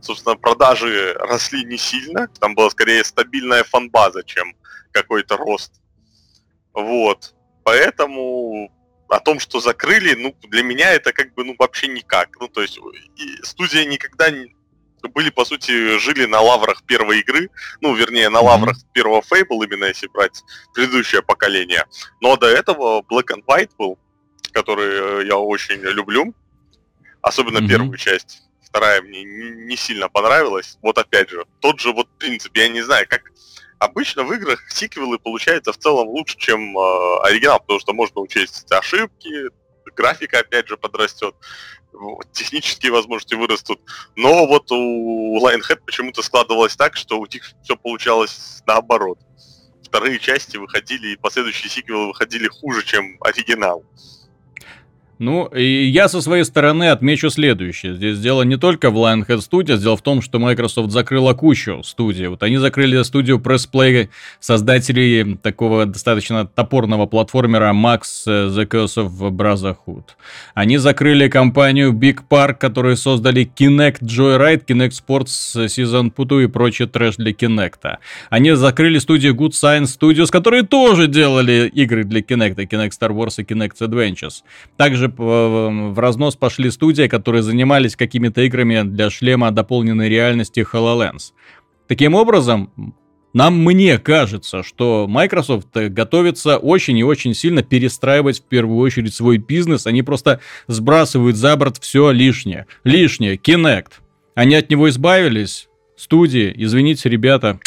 Собственно, продажи росли не сильно. Там была скорее стабильная фанбаза, чем какой-то рост. Вот. Поэтому о том, что закрыли, ну, для меня это как бы, ну, вообще никак. Ну, то есть, студия никогда не были, по сути, жили на лаврах первой игры, ну, вернее, на лаврах первого Fable, именно если брать предыдущее поколение. Но до этого Black and White был, который я очень люблю, особенно mm-hmm. первую часть. Вторая мне не сильно понравилась. Вот опять же, тот же вот принцип, я не знаю, как обычно в играх сиквелы получаются в целом лучше, чем э, оригинал, потому что можно учесть ошибки, графика опять же подрастет, технические возможности вырастут. Но вот у Lionhead почему-то складывалось так, что у них все получалось наоборот. Вторые части выходили, и последующие сиквелы выходили хуже, чем оригинал. Ну, и я со своей стороны отмечу следующее. Здесь дело не только в Lionhead Studios, дело в том, что Microsoft закрыла кучу студий. Вот они закрыли студию Press Play, создателей такого достаточно топорного платформера Max э, The Curse of Brotherhood. Они закрыли компанию Big Park, которые создали Kinect Joyride, Kinect Sports Season Putu и прочий трэш для Kinect. Они закрыли студию Good Science Studios, которые тоже делали игры для Kinect, Kinect Star Wars и Kinect Adventures. Также в разнос пошли студии, которые занимались какими-то играми для шлема дополненной реальности HoloLens. Таким образом, нам, мне кажется, что Microsoft готовится очень и очень сильно перестраивать в первую очередь свой бизнес. Они просто сбрасывают за борт все лишнее. Лишнее. Kinect. Они от него избавились. Студии, извините, ребята,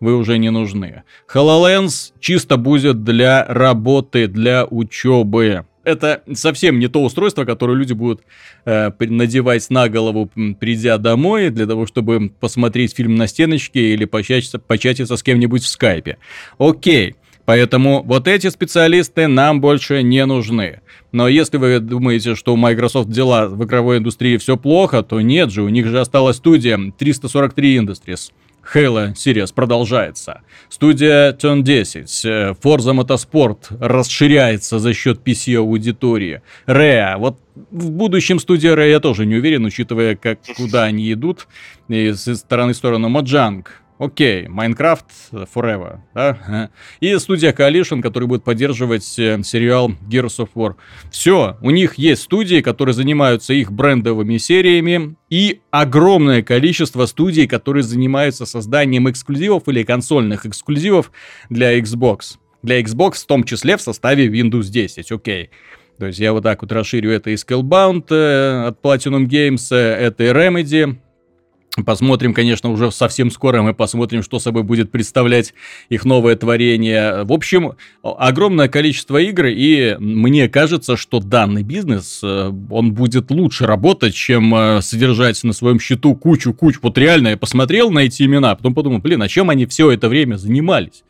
вы уже не нужны. HoloLens чисто будет для работы, для учебы это совсем не то устройство, которое люди будут э, надевать на голову, придя домой, для того, чтобы посмотреть фильм на стеночке или початиться, початиться с кем-нибудь в скайпе. Окей. Поэтому вот эти специалисты нам больше не нужны. Но если вы думаете, что у Microsoft дела в игровой индустрии все плохо, то нет же, у них же осталась студия 343 Industries. Halo Series продолжается. Студия Turn 10, э, Forza Motorsport расширяется за счет PC-аудитории. Rare, вот в будущем студия Rare я тоже не уверен, учитывая, как, куда они идут. И с стороны в Mojang, Окей, Minecraft Forever, да? И студия Coalition, которая будет поддерживать э, сериал Gears of War. Все, у них есть студии, которые занимаются их брендовыми сериями, и огромное количество студий, которые занимаются созданием эксклюзивов или консольных эксклюзивов для Xbox. Для Xbox в том числе в составе Windows 10, окей. То есть я вот так вот расширю это и Scalebound э, от Platinum Games, э, это и Remedy, Посмотрим, конечно, уже совсем скоро мы посмотрим, что собой будет представлять их новое творение. В общем, огромное количество игр, и мне кажется, что данный бизнес, э, он будет лучше работать, чем э, содержать на своем счету кучу-кучу. Вот реально я посмотрел на эти имена, а потом подумал, блин, а чем они все это время занимались?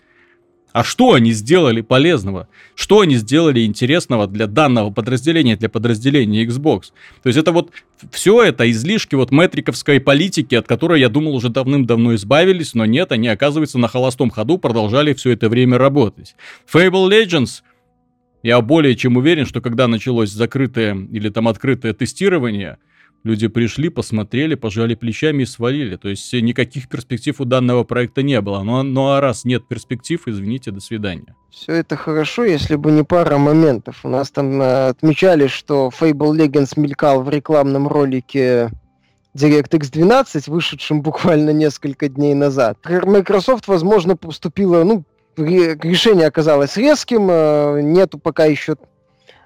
А что они сделали полезного? Что они сделали интересного для данного подразделения, для подразделения Xbox? То есть это вот все это излишки вот метриковской политики, от которой, я думал, уже давным-давно избавились, но нет, они, оказывается, на холостом ходу продолжали все это время работать. Fable Legends я более чем уверен, что когда началось закрытое или там открытое тестирование, Люди пришли, посмотрели, пожали плечами и свалили. То есть никаких перспектив у данного проекта не было. Но, ну а раз нет перспектив, извините, до свидания. Все это хорошо, если бы не пара моментов. У нас там э, отмечали, что Fable Legends мелькал в рекламном ролике DirectX 12, вышедшем буквально несколько дней назад. Microsoft, возможно, поступила, ну, решение оказалось резким, э, нету пока еще Э,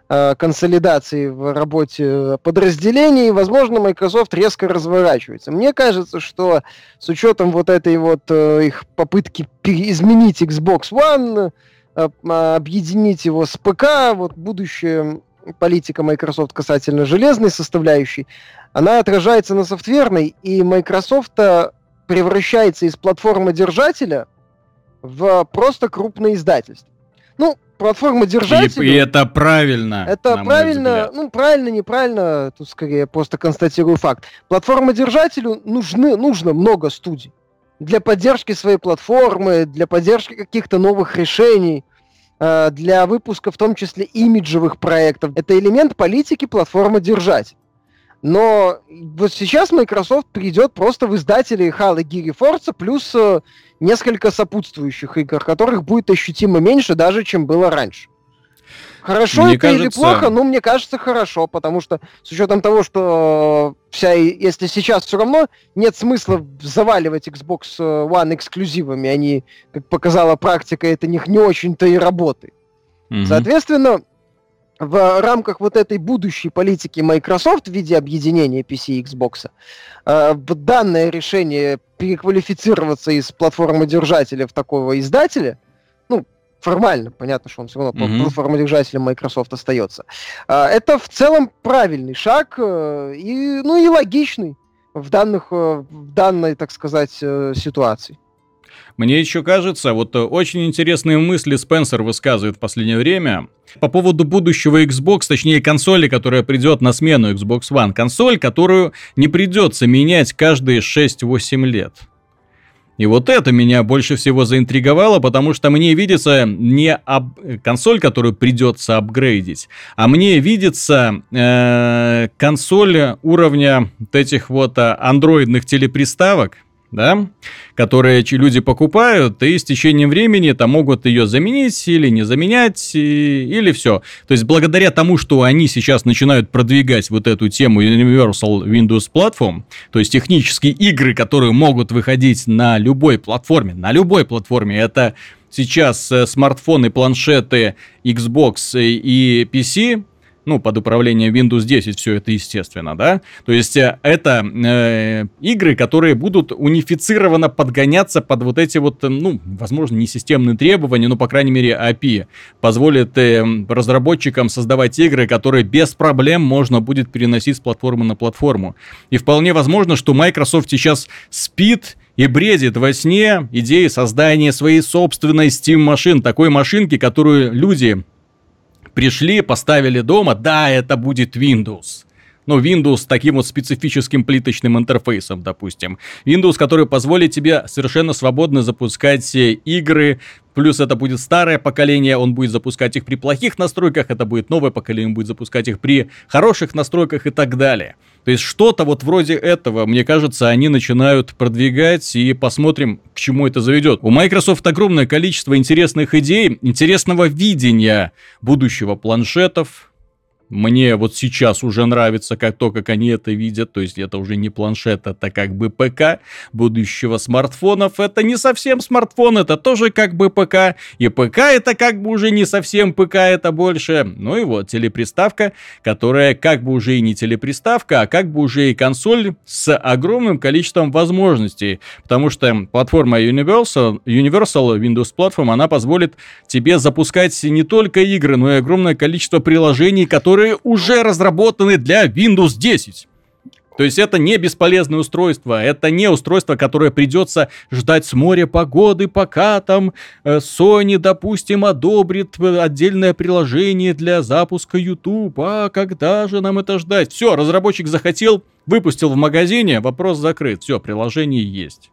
консолидации в работе подразделений, возможно, Microsoft резко разворачивается. Мне кажется, что с учетом вот этой вот э, их попытки изменить Xbox One, э, объединить его с ПК, вот будущая политика Microsoft касательно железной составляющей, она отражается на софтверной, и Microsoft превращается из платформы держателя в просто крупное издательство. Ну, платформа держателю... И, и это правильно. Это правильно, ну, правильно, неправильно, тут скорее просто констатирую факт. Платформа держателю нужны, нужно много студий. Для поддержки своей платформы, для поддержки каких-то новых решений, э, для выпуска в том числе имиджевых проектов. Это элемент политики платформы держатель. Но вот сейчас Microsoft придет просто в издатели Halo Gear Forza плюс э, несколько сопутствующих игр, которых будет ощутимо меньше даже, чем было раньше. Хорошо мне это кажется... или плохо? Ну, мне кажется, хорошо, потому что с учетом того, что э, вся, если сейчас все равно нет смысла заваливать Xbox э, One эксклюзивами, они, как показала практика, это них не очень-то и работает. Mm-hmm. Соответственно, в рамках вот этой будущей политики Microsoft в виде объединения PC и Xbox, э, данное решение переквалифицироваться из платформы держателя в такого издателя, ну, формально, понятно, что он все равно mm-hmm. платформодержателем Microsoft остается, э, это в целом правильный шаг, э, и, ну и логичный в, данных, в данной, так сказать, ситуации. Мне еще кажется, вот э, очень интересные мысли Спенсер высказывает в последнее время по поводу будущего Xbox, точнее консоли, которая придет на смену Xbox One. Консоль, которую не придется менять каждые 6-8 лет. И вот это меня больше всего заинтриговало, потому что мне видится не об... консоль, которую придется апгрейдить, а мне видится э, консоль уровня вот этих вот э, андроидных телеприставок, да, которые люди покупают, и с течением времени там могут ее заменить или не заменять, и, или все. То есть благодаря тому, что они сейчас начинают продвигать вот эту тему Universal Windows Platform, то есть технические игры, которые могут выходить на любой платформе, на любой платформе, это сейчас э, смартфоны, планшеты, Xbox и PC, ну, под управлением Windows 10 все это естественно, да? То есть э, это э, игры, которые будут унифицированно подгоняться под вот эти вот, э, ну, возможно, не системные требования, но, по крайней мере, API позволит э, разработчикам создавать игры, которые без проблем можно будет переносить с платформы на платформу. И вполне возможно, что Microsoft сейчас спит и бредит во сне идеей создания своей собственной Steam машин, такой машинки, которую люди Пришли, поставили дома, да, это будет Windows. Ну, Windows с таким вот специфическим плиточным интерфейсом, допустим. Windows, который позволит тебе совершенно свободно запускать э, игры, Плюс это будет старое поколение, он будет запускать их при плохих настройках, это будет новое поколение, он будет запускать их при хороших настройках и так далее. То есть что-то вот вроде этого, мне кажется, они начинают продвигать и посмотрим, к чему это заведет. У Microsoft огромное количество интересных идей, интересного видения будущего планшетов, мне вот сейчас уже нравится как то, как они это видят. То есть это уже не планшет, это как бы ПК будущего смартфонов. Это не совсем смартфон, это тоже как бы ПК. И ПК это как бы уже не совсем ПК, это больше. Ну и вот телеприставка, которая как бы уже и не телеприставка, а как бы уже и консоль с огромным количеством возможностей. Потому что платформа Universal, Universal Windows Platform, она позволит тебе запускать не только игры, но и огромное количество приложений, которые которые уже разработаны для Windows 10. То есть это не бесполезное устройство, это не устройство, которое придется ждать с моря погоды, пока там э, Sony, допустим, одобрит э, отдельное приложение для запуска YouTube. А когда же нам это ждать? Все, разработчик захотел, выпустил в магазине, вопрос закрыт. Все, приложение есть.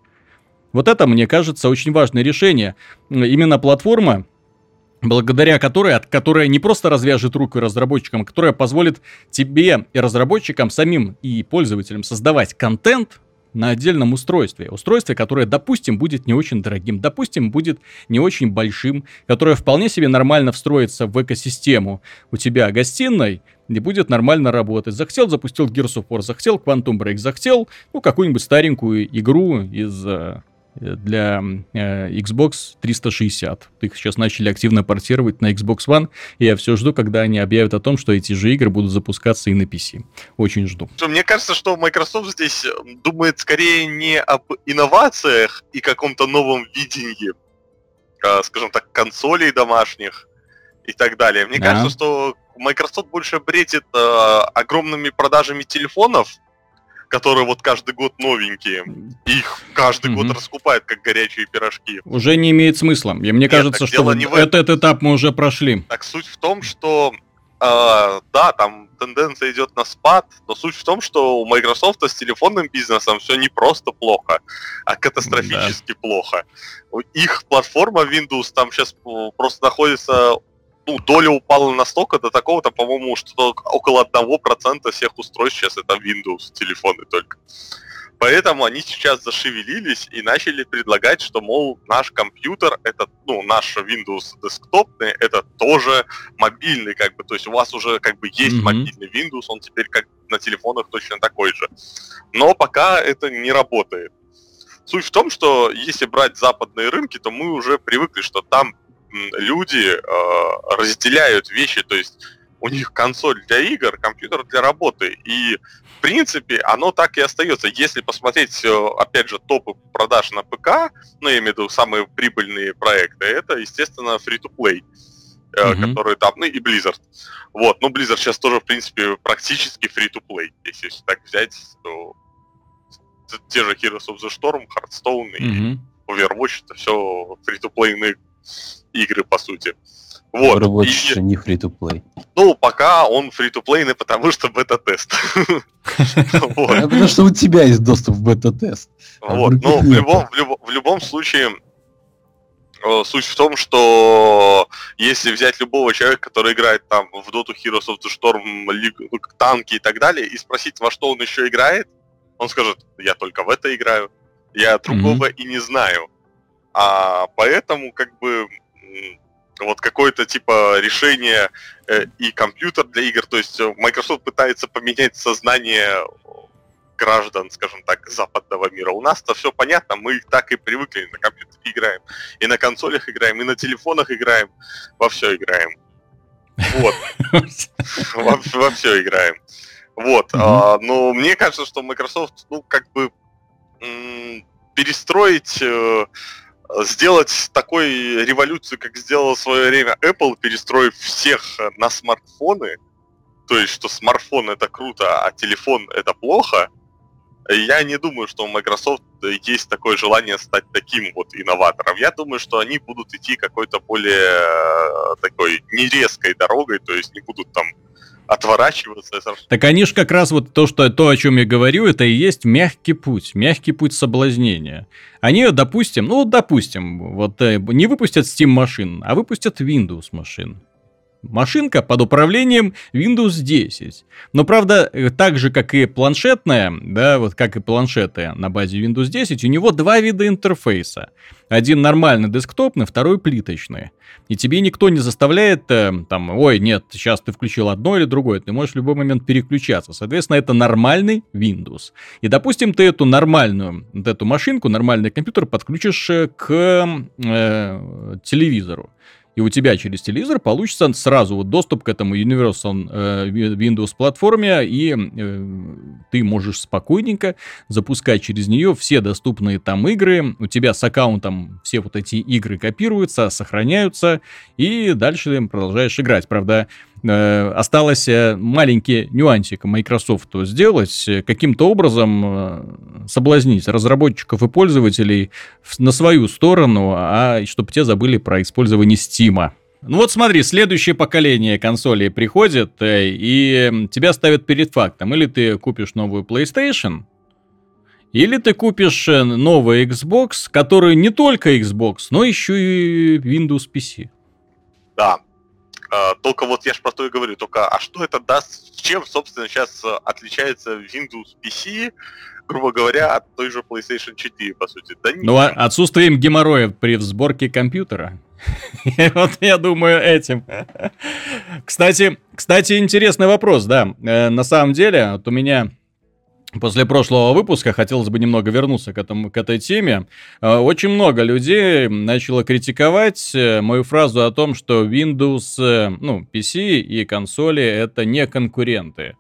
Вот это, мне кажется, очень важное решение. Именно платформа благодаря которой, от которая не просто развяжет руку разработчикам, а которая позволит тебе и разработчикам самим и пользователям создавать контент на отдельном устройстве. Устройстве, которое, допустим, будет не очень дорогим, допустим, будет не очень большим, которое вполне себе нормально встроится в экосистему у тебя гостиной, и будет нормально работать. Захотел, запустил Gears of War, захотел Quantum Break, захотел, ну, какую-нибудь старенькую игру из э, для э, Xbox 360. Их сейчас начали активно портировать на Xbox One, и я все жду, когда они объявят о том, что эти же игры будут запускаться и на PC. Очень жду. Мне кажется, что Microsoft здесь думает скорее не об инновациях и каком-то новом видении, а, скажем так, консолей домашних и так далее. Мне да. кажется, что Microsoft больше бредит э, огромными продажами телефонов, которые вот каждый год новенькие. Их каждый mm-hmm. год раскупают, как горячие пирожки. Уже не имеет смысла. И мне Нет, кажется, что вот этот этап мы уже прошли. Так суть в том, что Uh, да, там тенденция идет на спад, но суть в том, что у Microsoft с телефонным бизнесом все не просто плохо, а катастрофически да. плохо. Их платформа Windows там сейчас просто находится ну, доля упала настолько до такого-то, по-моему, что около 1% всех устройств сейчас это Windows телефоны только. Поэтому они сейчас зашевелились и начали предлагать, что, мол, наш компьютер, это, ну, наш Windows десктопный, это тоже мобильный, как бы, то есть у вас уже, как бы, есть mm-hmm. мобильный Windows, он теперь как на телефонах точно такой же. Но пока это не работает. Суть в том, что если брать западные рынки, то мы уже привыкли, что там люди э, разделяют вещи, то есть у них консоль для игр, компьютер для работы. И в принципе оно так и остается. Если посмотреть, опять же, топы продаж на ПК, ну, я имею в виду самые прибыльные проекты, это, естественно, free-to-play. Mm-hmm. который там, ну и Blizzard. Вот, ну Blizzard сейчас тоже, в принципе, практически free-to-play. Если так взять, то те же Heroes of the Storm, Hearthstone mm-hmm. и Overwatch, это все free-to-play игры, по сути. Вот. Overwatch и... не free-to-play. Ну, пока он free-to-play, потому что бета-тест. Потому что у тебя есть доступ в бета-тест. А вот, ну, в любом случае, э, суть в том, что если взять любого человека, который играет там в Dota Heroes of the Storm, ну, танки и так далее, и спросить, во что он еще играет, он скажет, я только в это играю Я другого mm-hmm. и не знаю. А поэтому, как бы, вот какое-то типа решение э, и компьютер для игр, то есть Microsoft пытается поменять сознание граждан, скажем так, западного мира. У нас-то все понятно, мы так и привыкли, на компьютере играем, и на консолях играем, и на телефонах играем, во все играем. Вот. Во, во все играем. Вот. Mm-hmm. А, но мне кажется, что Microsoft, ну, как бы м- перестроить, э, сделать такой революцию, как сделала в свое время Apple, перестроив всех на смартфоны, то есть, что смартфон это круто, а телефон это плохо, я не думаю, что у Microsoft есть такое желание стать таким вот инноватором. Я думаю, что они будут идти какой-то более э, такой нерезкой дорогой, то есть не будут там отворачиваться. Так они же как раз вот то, что, то, о чем я говорю, это и есть мягкий путь, мягкий путь соблазнения. Они, допустим, ну, допустим, вот э, не выпустят Steam машин, а выпустят Windows машин машинка под управлением Windows 10. Но правда, э, так же как и планшетная, да, вот как и планшеты на базе Windows 10, у него два вида интерфейса. Один нормальный десктопный, второй плиточный. И тебе никто не заставляет э, там, ой, нет, сейчас ты включил одно или другое, ты можешь в любой момент переключаться. Соответственно, это нормальный Windows. И, допустим, ты эту нормальную, вот эту машинку, нормальный компьютер подключишь э, к э, телевизору и у тебя через телевизор получится сразу вот доступ к этому Universal э, Windows платформе, и э, ты можешь спокойненько запускать через нее все доступные там игры. У тебя с аккаунтом все вот эти игры копируются, сохраняются, и дальше продолжаешь играть. Правда, э, осталось э, маленький нюансик Microsoft сделать, э, каким-то образом соблазнить разработчиков и пользователей на свою сторону, а чтобы те забыли про использование Steam. Ну вот смотри, следующее поколение консолей приходит, и тебя ставят перед фактом. Или ты купишь новую PlayStation, или ты купишь новый Xbox, который не только Xbox, но еще и Windows PC. Да, только вот я же про то и говорю, только а что это даст, чем, собственно, сейчас э, отличается Windows PC, грубо говоря, от той же PlayStation 4, по сути? Да ну, а отсутствием геморроя при сборке компьютера. Вот я думаю этим. Кстати, кстати, интересный вопрос, да. Э, на самом деле, вот у меня После прошлого выпуска хотелось бы немного вернуться к, этому, к этой теме. Э, очень много людей начало критиковать э, мою фразу о том, что Windows, э, ну, PC и консоли это не конкуренты.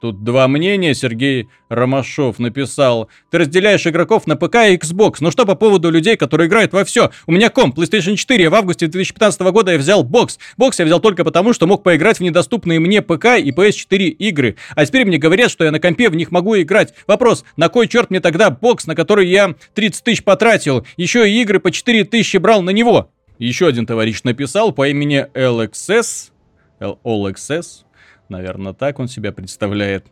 Тут два мнения. Сергей Ромашов написал. Ты разделяешь игроков на ПК и Xbox. Но что по поводу людей, которые играют во все? У меня комп PlayStation 4. В августе 2015 года я взял бокс. Бокс я взял только потому, что мог поиграть в недоступные мне ПК и PS4 игры. А теперь мне говорят, что я на компе в них могу играть. Вопрос, на кой черт мне тогда бокс, на который я 30 тысяч потратил? Еще и игры по 4 тысячи брал на него. Еще один товарищ написал по имени LXS. LXS Наверное, так он себя представляет.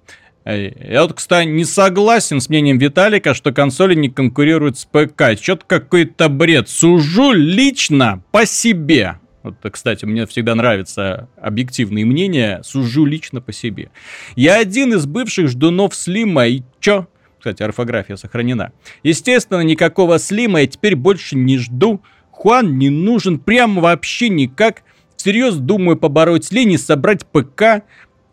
Я вот, кстати, не согласен с мнением Виталика, что консоли не конкурируют с ПК. Что-то какой-то бред. Сужу лично по себе. Вот, кстати, мне всегда нравятся объективные мнения. Сужу лично по себе. Я один из бывших ждунов Слима, и чё? Кстати, орфография сохранена. Естественно, никакого Слима я теперь больше не жду. Хуан не нужен прям вообще никак. Всерьез думаю побороть лень и собрать ПК.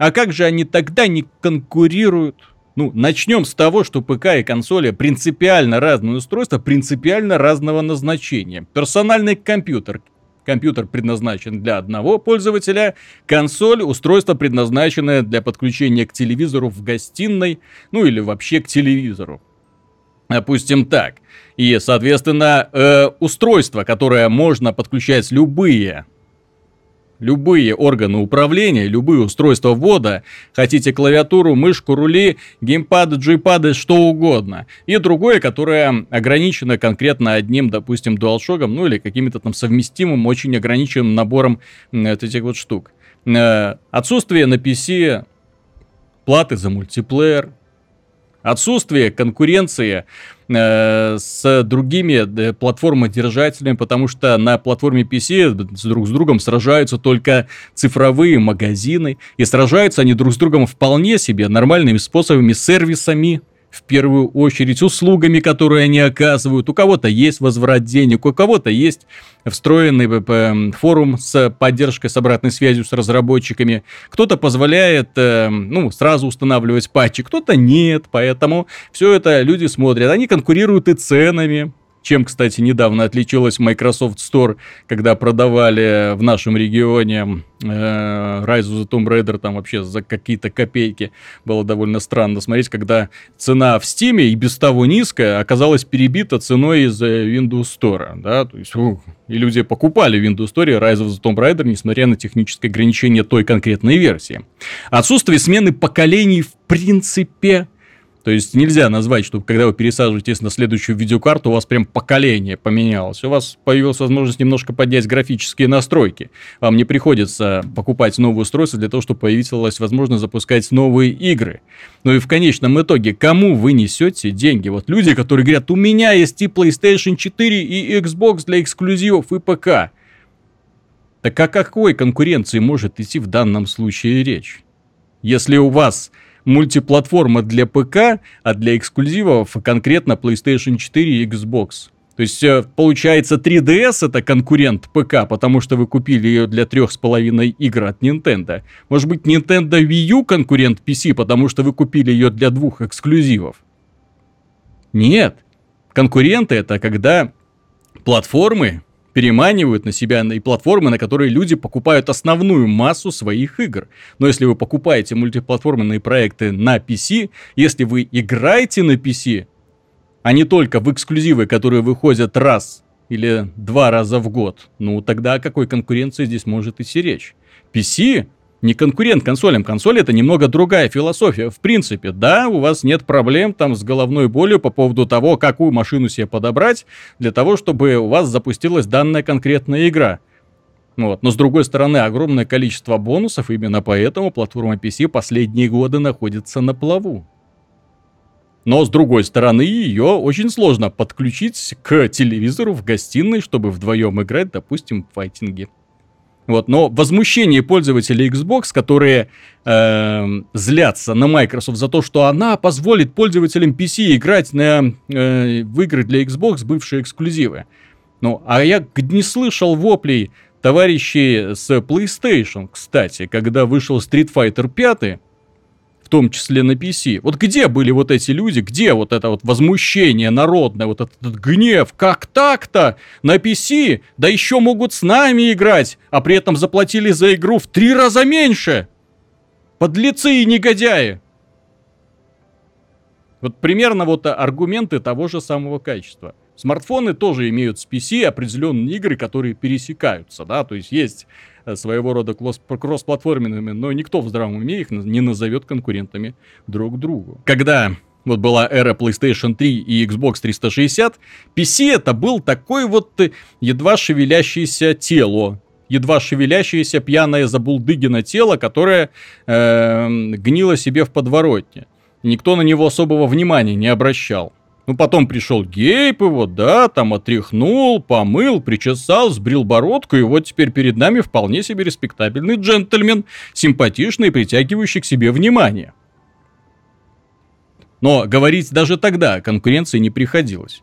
А как же они тогда не конкурируют? Ну, начнем с того, что ПК и консоли принципиально разные устройства, принципиально разного назначения. Персональный компьютер. Компьютер предназначен для одного пользователя, консоль, устройство предназначенное для подключения к телевизору в гостиной, ну или вообще к телевизору. Допустим так. И, соответственно, э, устройство, которое можно подключать любые любые органы управления, любые устройства ввода, хотите клавиатуру, мышку, рули, геймпады, джойпады, что угодно. И другое, которое ограничено конкретно одним, допустим, DualShock, ну или каким-то там совместимым, очень ограниченным набором этих вот штук. Э, отсутствие на PC платы за мультиплеер, отсутствие конкуренции с другими э, платформодержателями, потому что на платформе PC друг с другом сражаются только цифровые магазины, и сражаются они друг с другом вполне себе нормальными способами, сервисами, в первую очередь услугами, которые они оказывают. У кого-то есть возврат денег, у кого-то есть встроенный форум с поддержкой, с обратной связью с разработчиками. Кто-то позволяет э, ну, сразу устанавливать патчи, кто-то нет. Поэтому все это люди смотрят. Они конкурируют и ценами чем, кстати, недавно отличилась Microsoft Store, когда продавали в нашем регионе э, Rise of the Tomb Raider там вообще за какие-то копейки. Было довольно странно смотреть, когда цена в Steam и без того низкая оказалась перебита ценой из э, Windows Store. Да? То есть, ух, и люди покупали Windows Store Rise of the Tomb Raider, несмотря на техническое ограничение той конкретной версии. Отсутствие смены поколений в принципе то есть нельзя назвать, что когда вы пересаживаетесь на следующую видеокарту, у вас прям поколение поменялось. У вас появилась возможность немножко поднять графические настройки. Вам не приходится покупать новые устройства для того, чтобы появилась возможность запускать новые игры. Ну и в конечном итоге, кому вы несете деньги? Вот люди, которые говорят, у меня есть и PlayStation 4, и Xbox для эксклюзивов, и ПК. Так о какой конкуренции может идти в данном случае речь? Если у вас мультиплатформа для ПК, а для эксклюзивов конкретно PlayStation 4 и Xbox. То есть, э, получается, 3DS это конкурент ПК, потому что вы купили ее для трех с половиной игр от Nintendo. Может быть, Nintendo Wii U конкурент PC, потому что вы купили ее для двух эксклюзивов. Нет. Конкуренты это когда платформы переманивают на себя и платформы, на которые люди покупают основную массу своих игр. Но если вы покупаете мультиплатформенные проекты на PC, если вы играете на PC, а не только в эксклюзивы, которые выходят раз или два раза в год, ну тогда о какой конкуренции здесь может идти речь? PC не конкурент консолям. Консоль это немного другая философия. В принципе, да, у вас нет проблем там с головной болью по поводу того, какую машину себе подобрать для того, чтобы у вас запустилась данная конкретная игра. Вот. Но с другой стороны, огромное количество бонусов, именно поэтому платформа PC последние годы находится на плаву. Но с другой стороны, ее очень сложно подключить к телевизору в гостиной, чтобы вдвоем играть, допустим, в файтинге. Вот, но возмущение пользователей Xbox, которые э, злятся на Microsoft за то, что она позволит пользователям PC играть на, э, в игры для Xbox, бывшие эксклюзивы. Ну, а я не слышал воплей товарищей с PlayStation, кстати, когда вышел Street Fighter 5, том числе на PC. Вот где были вот эти люди, где вот это вот возмущение народное, вот этот, этот гнев, как так-то на PC, да еще могут с нами играть, а при этом заплатили за игру в три раза меньше. Подлецы и негодяи. Вот примерно вот аргументы того же самого качества. Смартфоны тоже имеют с PC определенные игры, которые пересекаются, да, то есть есть своего рода кроссплатформенными, но никто в здравом уме их не назовет конкурентами друг другу. Когда вот была эра PlayStation 3 и Xbox 360, PC это был такой вот э, едва шевелящееся тело, едва шевелящееся пьяное забулдыгино тело, которое э, гнило себе в подворотне. Никто на него особого внимания не обращал. Ну, потом пришел Гейп его, да, там отряхнул, помыл, причесал, сбрил бородку, и вот теперь перед нами вполне себе респектабельный джентльмен, симпатичный и притягивающий к себе внимание. Но говорить даже тогда о конкуренции не приходилось.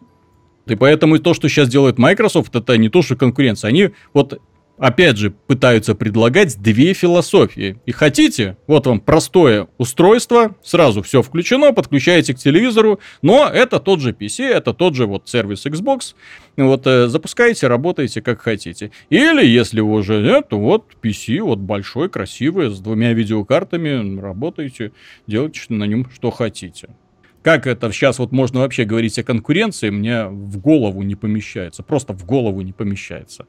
И поэтому то, что сейчас делает Microsoft, это не то, что конкуренция. Они вот опять же, пытаются предлагать две философии. И хотите, вот вам простое устройство, сразу все включено, подключаете к телевизору, но это тот же PC, это тот же вот сервис Xbox, вот э, запускаете, работаете как хотите. Или, если уже нет, то вот PC, вот большой, красивый, с двумя видеокартами, работаете, делайте на нем что хотите. Как это сейчас вот можно вообще говорить о конкуренции, мне в голову не помещается. Просто в голову не помещается.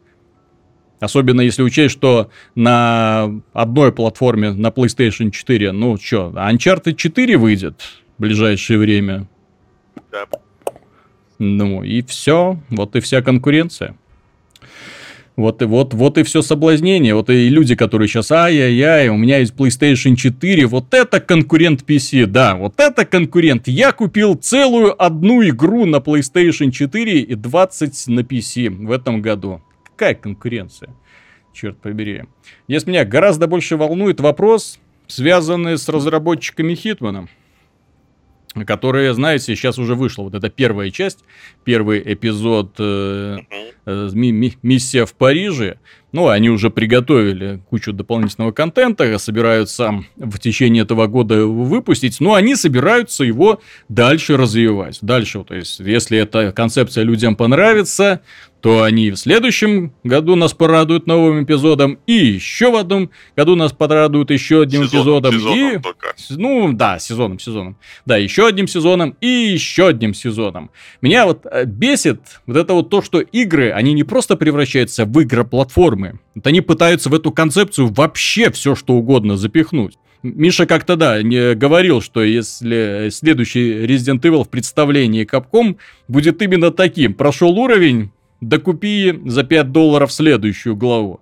Особенно если учесть, что на одной платформе, на PlayStation 4, ну что, Uncharted 4 выйдет в ближайшее время. Да. Ну и все, вот и вся конкуренция. Вот и вот, вот и все соблазнение. Вот и люди, которые сейчас, ай-яй-яй, у меня есть PlayStation 4, вот это конкурент PC, да, вот это конкурент. Я купил целую одну игру на PlayStation 4 и 20 на PC в этом году какая конкуренция? Черт побери. Здесь меня гораздо больше волнует вопрос, связанный с разработчиками Хитмана. которые, знаете, сейчас уже вышла вот эта первая часть, первый эпизод э, э, ми- ми- «Миссия в Париже». Ну, они уже приготовили кучу дополнительного контента, собираются в течение этого года его выпустить, но они собираются его дальше развивать. Дальше, то есть, если эта концепция людям понравится, то они в следующем году нас порадуют новым эпизодом, и еще в одном году нас порадуют еще одним сезоном, эпизодом. Сезоном и, только. ну, да, сезоном, сезоном. Да, еще одним сезоном и еще одним сезоном. Меня вот э, бесит вот это вот то, что игры, они не просто превращаются в игры-платформы, вот они пытаются в эту концепцию вообще все, что угодно запихнуть. Миша как-то, да, не говорил, что если следующий Resident Evil в представлении Capcom будет именно таким. Прошел уровень, докупи за 5 долларов следующую главу.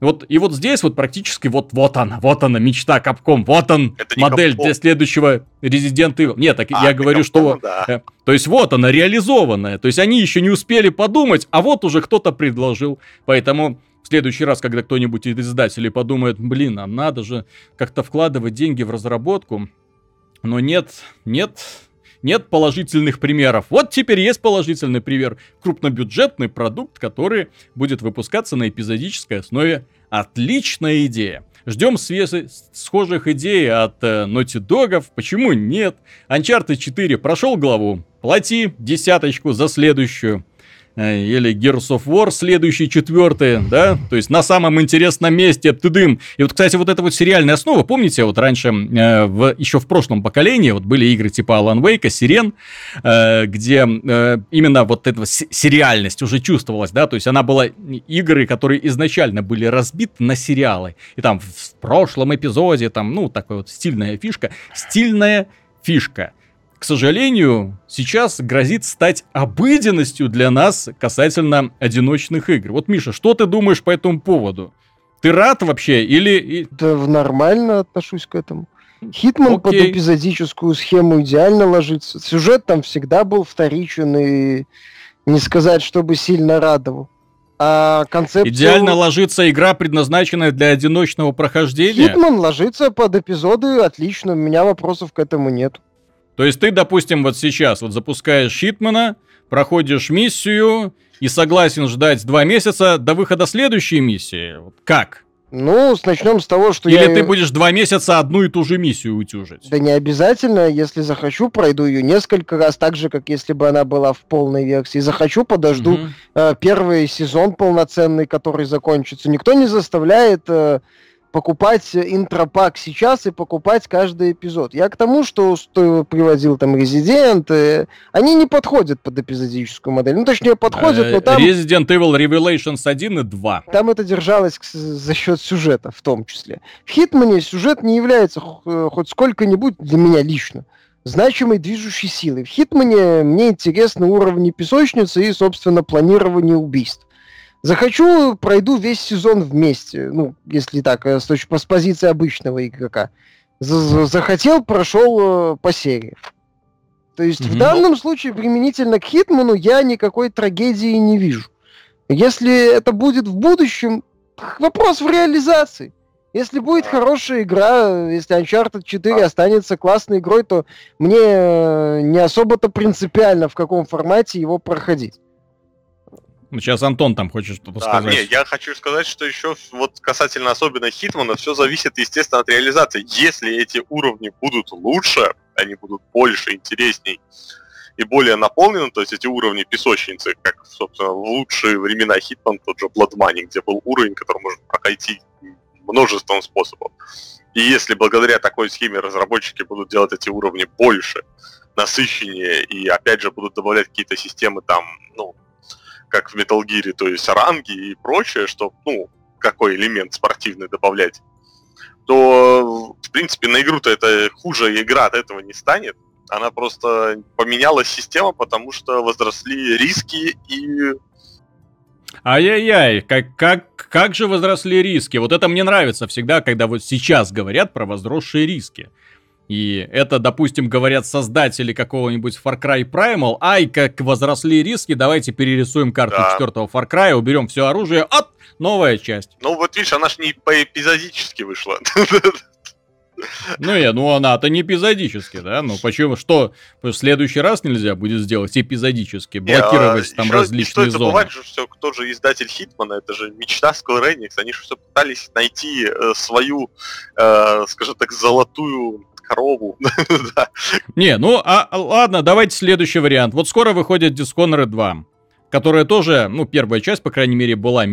Вот, и вот здесь вот практически вот, вот она, вот она, мечта Капком, вот он, модель для следующего Resident Evil. Нет, так а, я говорю, Capcom, что... Да. Э, то есть вот она, реализованная. То есть они еще не успели подумать, а вот уже кто-то предложил. Поэтому в следующий раз, когда кто-нибудь из издателей подумает, блин, а надо же как-то вкладывать деньги в разработку, но нет, нет, нет положительных примеров. Вот теперь есть положительный пример. Крупнобюджетный продукт, который будет выпускаться на эпизодической основе. Отличная идея. Ждем свежих, схожих идей от э, Naughty Dog. Почему нет? Uncharted 4 прошел главу. Плати десяточку за следующую. Э, или Gears of War следующий, четвертый, да, то есть на самом интересном месте, тыдым. И вот, кстати, вот эта вот сериальная основа, помните, вот раньше, э, в, еще в прошлом поколении, вот были игры типа Alan Wake, Сирен, э, где э, именно вот эта сериальность уже чувствовалась, да, то есть она была игры, которые изначально были разбиты на сериалы. И там в прошлом эпизоде, там, ну, такая вот стильная фишка, стильная фишка к сожалению, сейчас грозит стать обыденностью для нас касательно одиночных игр. Вот, Миша, что ты думаешь по этому поводу? Ты рад вообще или... Да нормально отношусь к этому. Хитман Окей. под эпизодическую схему идеально ложится. Сюжет там всегда был вторичен и не сказать, чтобы сильно радовал. А концепцию... Идеально ложится игра, предназначенная для одиночного прохождения? Хитман ложится под эпизоды отлично, у меня вопросов к этому нет. То есть ты, допустим, вот сейчас вот запускаешь Хитмана, проходишь миссию и согласен ждать два месяца до выхода следующей миссии. Как? Ну, начнем с того, что Или я... ты будешь два месяца одну и ту же миссию утюжить? Да не обязательно. Если захочу, пройду ее несколько раз, так же, как если бы она была в полной версии. Захочу, подожду угу. э, первый сезон полноценный, который закончится. Никто не заставляет... Э, покупать интропак сейчас и покупать каждый эпизод. Я к тому, что, что приводил там Resident, э, они не подходят под эпизодическую модель. Ну, точнее, подходят, но там... Resident Evil Revelations 1 и 2. Там это держалось за счет сюжета в том числе. В Хитмане сюжет не является э, хоть сколько-нибудь для меня лично значимой движущей силой. В Хитмане мне интересны уровни песочницы и, собственно, планирование убийств. Захочу, пройду весь сезон вместе. Ну, если так, э, с, точки, с позиции обычного игрока. Захотел, прошел э, по серии. То есть mm-hmm. в данном случае применительно к Хитману я никакой трагедии не вижу. Если это будет в будущем, вопрос в реализации. Если будет хорошая игра, если Uncharted 4 останется классной игрой, то мне э, не особо-то принципиально, в каком формате его проходить. Ну, сейчас Антон там хочет что-то да, сказать. Не, я хочу сказать, что еще вот касательно особенно Хитмана, все зависит, естественно, от реализации. Если эти уровни будут лучше, они будут больше, интересней и более наполнены, то есть эти уровни песочницы, как, собственно, в лучшие времена Хитман, тот же Blood Money, где был уровень, который можно пройти множеством способов. И если благодаря такой схеме разработчики будут делать эти уровни больше, насыщеннее, и опять же будут добавлять какие-то системы там, ну, как в Metal Gear, то есть ранги и прочее, что, ну, какой элемент спортивный добавлять, то, в принципе, на игру-то это хуже игра от этого не станет. Она просто поменялась система, потому что возросли риски и Ай-яй-яй, как, как, как же возросли риски? Вот это мне нравится всегда, когда вот сейчас говорят про возросшие риски. И это, допустим, говорят создатели какого-нибудь Far Cry Primal, ай, как возросли риски, давайте перерисуем карту да. четвертого Far Cry, уберем все оружие, от новая часть. Ну вот видишь, она ж не по эпизодически вышла. Ну, я, ну она-то не эпизодически, да? Ну, почему, что в следующий раз нельзя будет сделать эпизодически, блокировать Не, а там еще различные стоит зоны? забывать, что все, кто же издатель Хитмана, это же мечта Square Enix, они же все пытались найти э, свою, э, скажем так, золотую корову. Не, ну, а, а, ладно, давайте следующий вариант. Вот скоро выходит Dishonored 2, которая тоже, ну, первая часть, по крайней мере, была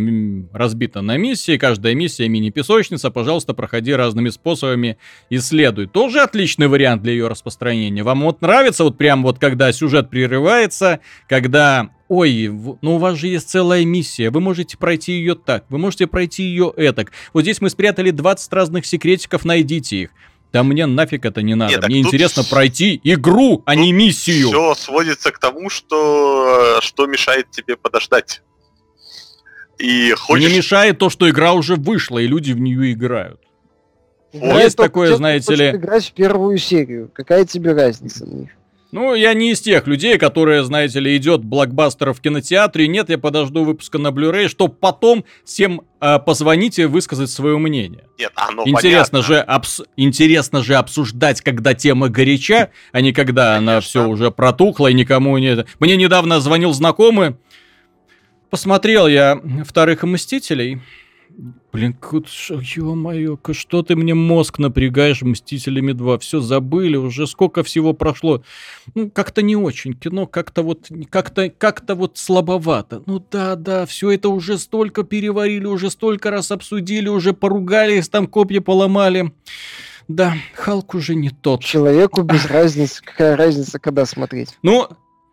разбита на миссии. Каждая миссия мини-песочница. Пожалуйста, проходи разными способами, исследуй. Тоже отличный вариант для ее распространения. Вам вот нравится, вот прям вот когда сюжет прерывается, когда Ой, ну у вас же есть целая миссия, вы можете пройти ее так, вы можете пройти ее этак. Вот здесь мы спрятали 20 разных секретиков, найдите их. Да мне нафиг это не надо. Не, мне интересно с- пройти игру, а не миссию. Все сводится к тому, что, что мешает тебе подождать. И хочешь... Не мешает то, что игра уже вышла, и люди в нее играют. Играет Есть такое, знаете ли- играть в первую серию. Какая тебе разница на них? Ну, я не из тех людей, которые, знаете ли, идет блокбастер в кинотеатре. Нет, я подожду выпуска на Blu-ray, чтобы потом всем э, позвонить и высказать свое мнение. Нет, оно интересно, понятно. же обс- интересно же обсуждать, когда тема горяча, а не когда она Конечно. все уже протухла и никому не... Мне недавно звонил знакомый. Посмотрел я вторых Мстителей. Блин, ё-моё, что ты мне мозг напрягаешь Мстителями 2? Все забыли, уже сколько всего прошло. Ну, как-то не очень. Кино как-то вот, как-то, как-то вот слабовато. Ну да, да, все это уже столько переварили, уже столько раз обсудили, уже поругались, там копья поломали. Да, Халк уже не тот. Человеку без разницы. Какая разница, когда смотреть? Ну,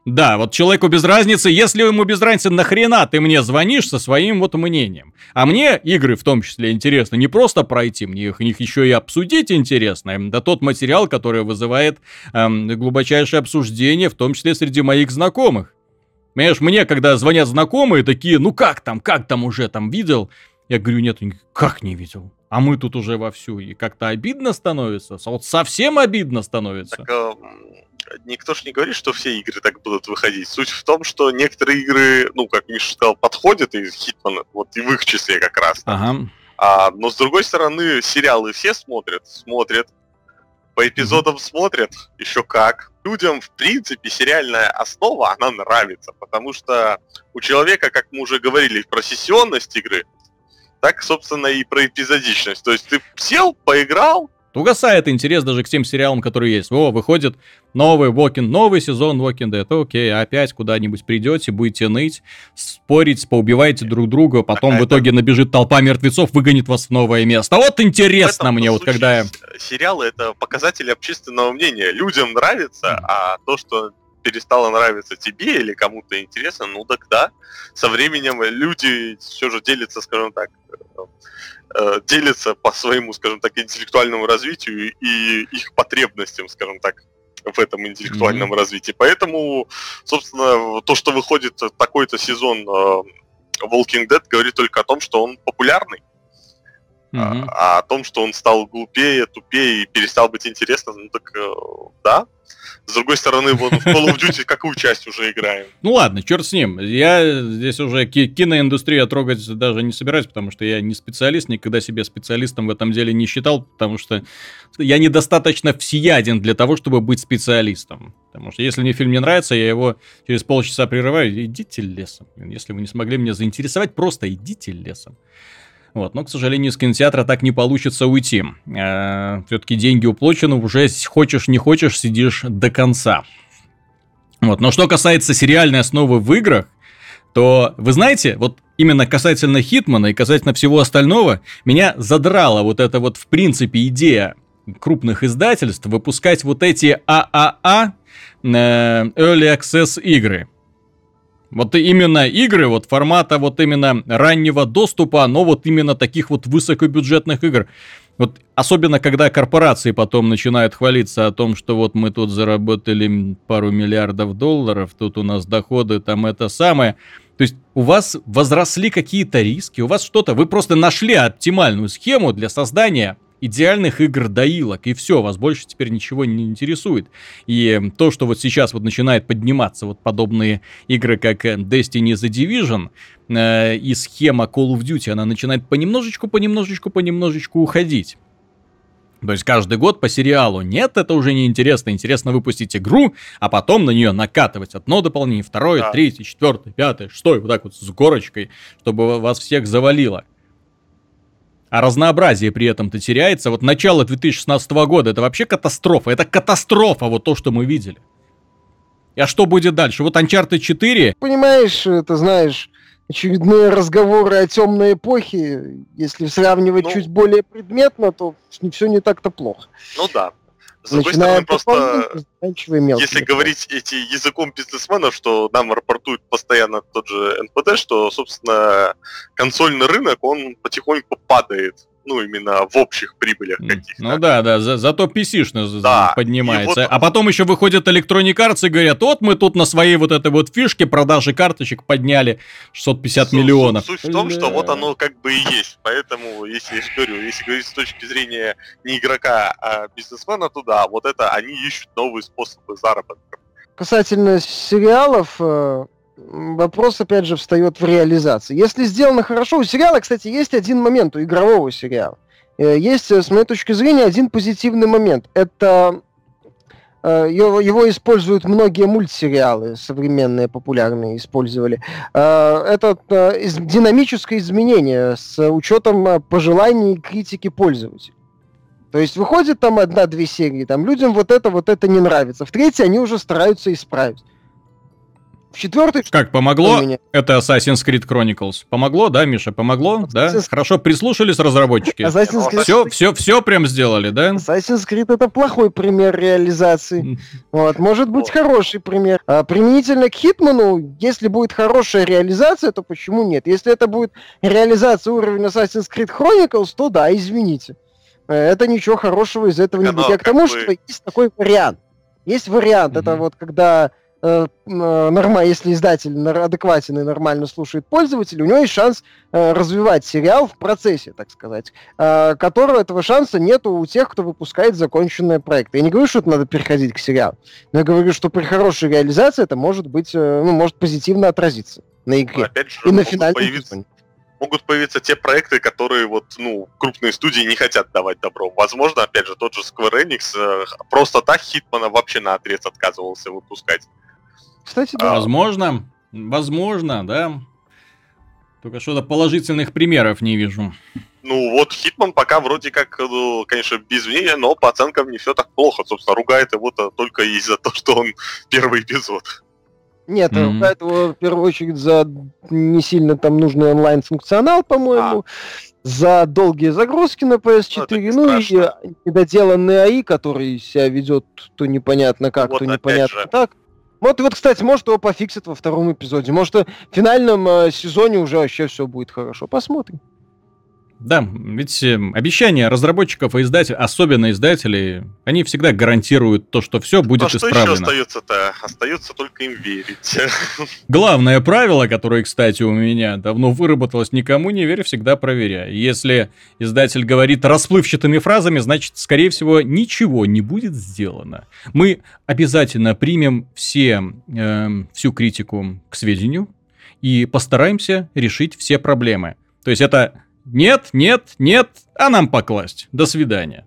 да, вот человеку без разницы, если ему без разницы, нахрена ты мне звонишь со своим вот мнением. А мне игры в том числе интересно не просто пройти, мне их, их еще и обсудить интересно. Да тот материал, который вызывает эм, глубочайшее обсуждение, в том числе среди моих знакомых. Понимаешь, мне, когда звонят знакомые, такие, ну как там, как там уже там видел? Я говорю, нет, как не видел? А мы тут уже вовсю, и как-то обидно становится, вот совсем обидно становится. Так, э, никто ж не говорит, что все игры так будут выходить. Суть в том, что некоторые игры, ну, как Миша сказал, подходят из Хитмана, вот и в их числе как раз. Ага. А, но с другой стороны, сериалы все смотрят, смотрят. По эпизодам смотрят, еще как. Людям, в принципе, сериальная основа, она нравится, потому что у человека, как мы уже говорили, про сессионность игры, так, собственно, и про эпизодичность. То есть ты сел, поиграл, Угасает интерес даже к тем сериалам, которые есть. О, выходит новый Walking, новый сезон Walking Dead. Окей, опять куда-нибудь придете, будете ныть, спорить, поубиваете друг друга, потом А в это- итоге набежит толпа мертвецов, выгонит вас в новое место. Вот интересно мне, вот когда Сериалы это показатель общественного мнения. Людям нравится, а то, что перестало нравиться тебе или кому-то интересно, ну так да. Со временем люди все же делятся, скажем так, э, делятся по своему, скажем так, интеллектуальному развитию и их потребностям, скажем так, в этом интеллектуальном развитии. Поэтому, собственно, то, что выходит такой-то сезон э, Walking Dead, говорит только о том, что он популярный. Мгм. А, а о том, что он стал глупее, тупее и перестал быть интересным, ну так э, да. С другой стороны, вот в Call of Duty какую часть уже играем? Ну ладно, черт с ним. Я здесь уже ки- киноиндустрию трогать даже не собираюсь, потому что я не специалист, никогда себя специалистом в этом деле не считал, потому что я недостаточно всеяден для того, чтобы быть специалистом. Потому что если мне фильм не нравится, я его через полчаса прерываю. Идите лесом. Если вы не смогли меня заинтересовать, просто идите лесом. Вот, но, к сожалению, из кинотеатра так не получится уйти. Все-таки деньги уплочены, уже хочешь не хочешь, сидишь до конца. Вот. Но что касается сериальной основы в играх, то, вы знаете, вот именно касательно Хитмана и касательно всего остального, меня задрала вот эта вот, в принципе, идея крупных издательств выпускать вот эти ААА э, Early Access игры. Вот именно игры вот формата вот именно раннего доступа, но вот именно таких вот высокобюджетных игр. Вот особенно, когда корпорации потом начинают хвалиться о том, что вот мы тут заработали пару миллиардов долларов, тут у нас доходы, там это самое. То есть у вас возросли какие-то риски, у вас что-то, вы просто нашли оптимальную схему для создания идеальных игр доилок, и все, вас больше теперь ничего не интересует. И то, что вот сейчас вот начинает подниматься вот подобные игры, как э, Destiny The Division, э, и схема Call of Duty, она начинает понемножечку, понемножечку, понемножечку уходить. То есть каждый год по сериалу. Нет, это уже не интересно. Интересно выпустить игру, а потом на нее накатывать одно дополнение, второе, да. третье, четвертое, пятое, шестое, вот так вот с горочкой, чтобы вас всех завалило. А разнообразие при этом-то теряется. Вот начало 2016 года это вообще катастрофа. Это катастрофа, вот то, что мы видели. А что будет дальше? Вот Uncharted 4... Понимаешь, ты знаешь, очередные разговоры о темной эпохе, если сравнивать ну, чуть более предметно, то не все не так-то плохо. Ну да. С другой стороны, просто если говорить эти языком бизнесменов, что нам рапортует постоянно тот же НПД, что, собственно, консольный рынок, он потихоньку падает ну, именно в общих прибылях каких-то. Ну да, да, за, зато PC да. поднимается. Вот... А потом еще выходят Electronic Arts и говорят, вот мы тут на своей вот этой вот фишке продажи карточек подняли 650 суть, миллионов. Суть, суть в том, что вот оно как бы и есть. Поэтому, если я говорю, если говорить с точки зрения не игрока, а бизнесмена, то да, вот это они ищут новые способы заработка. Касательно сериалов, э, вопрос, опять же, встает в реализации. Если сделано хорошо, у сериала, кстати, есть один момент, у игрового сериала. Э, есть, э, с моей точки зрения, один позитивный момент. Это э, его, его используют многие мультсериалы, современные, популярные, использовали. Это динамическое изменение с учетом пожеланий и критики пользователей. То есть выходит там одна-две серии, там людям вот это, вот это не нравится. В третьей они уже стараются исправить. Четвертый... Как, помогло? Это Assassin's Creed Chronicles. Помогло, да, Миша? Помогло, Assassin's... да? Хорошо прислушались разработчики? Assassin's Creed... Все, все, все прям сделали, да? Assassin's Creed это плохой пример реализации. Вот, может быть хороший пример. А применительно к Хитману, если будет хорошая реализация, то почему нет? Если это будет реализация уровня Assassin's Creed Chronicles, то да, извините. Э, это ничего хорошего из этого не будет. Я к тому, что есть такой вариант. Есть вариант, это вот когда норма, если издатель адекватен и нормально слушает пользователя, у него есть шанс э, развивать сериал в процессе, так сказать, э, которого этого шанса нету у тех, кто выпускает законченные проекты. Я не говорю, что это надо переходить к сериалу, но я говорю, что при хорошей реализации это может быть, э, ну, может позитивно отразиться на игре. Опять же, и на финальном появиться, могут появиться те проекты, которые вот, ну, крупные студии не хотят давать добро. Возможно, опять же, тот же Square Enix э, просто так Хитмана вообще на отрез отказывался выпускать. Кстати, да. Возможно, возможно, да. Только что-то положительных примеров не вижу. Ну вот Хитман пока вроде как, ну, конечно, без мнения, но по оценкам не все так плохо. Собственно, ругает его-то только из-за того, что он первый эпизод. Нет, mm-hmm. ругает его в первую очередь за не сильно там нужный онлайн-функционал, по-моему, а. за долгие загрузки на PS4, ну, ну и недоделанный АИ, который себя ведет то непонятно как, вот то непонятно же. так. Вот, вот, кстати, может его пофиксят во втором эпизоде. Может, в финальном э, сезоне уже вообще все будет хорошо. Посмотрим. Да, ведь э, обещания разработчиков и издателей, особенно издателей, они всегда гарантируют то, что все будет а исправлено. что еще остается-то? Остается только им верить. Главное правило, которое, кстати, у меня давно выработалось, никому не верь, всегда проверяй. Если издатель говорит расплывчатыми фразами, значит, скорее всего, ничего не будет сделано. Мы обязательно примем все, э, всю критику к сведению и постараемся решить все проблемы. То есть это нет, нет, нет, а нам покласть. До свидания.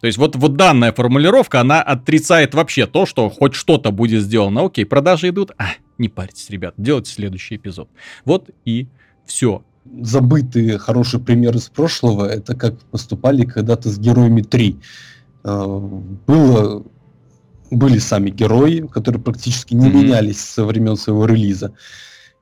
То есть вот, вот данная формулировка, она отрицает вообще то, что хоть что-то будет сделано. Окей, продажи идут. А, не парьтесь, ребят, делайте следующий эпизод. Вот и все. Забытые хорошие примеры из прошлого, это как поступали когда-то с героями 3. А, было, были сами герои, которые практически не mm-hmm. менялись со времен своего релиза.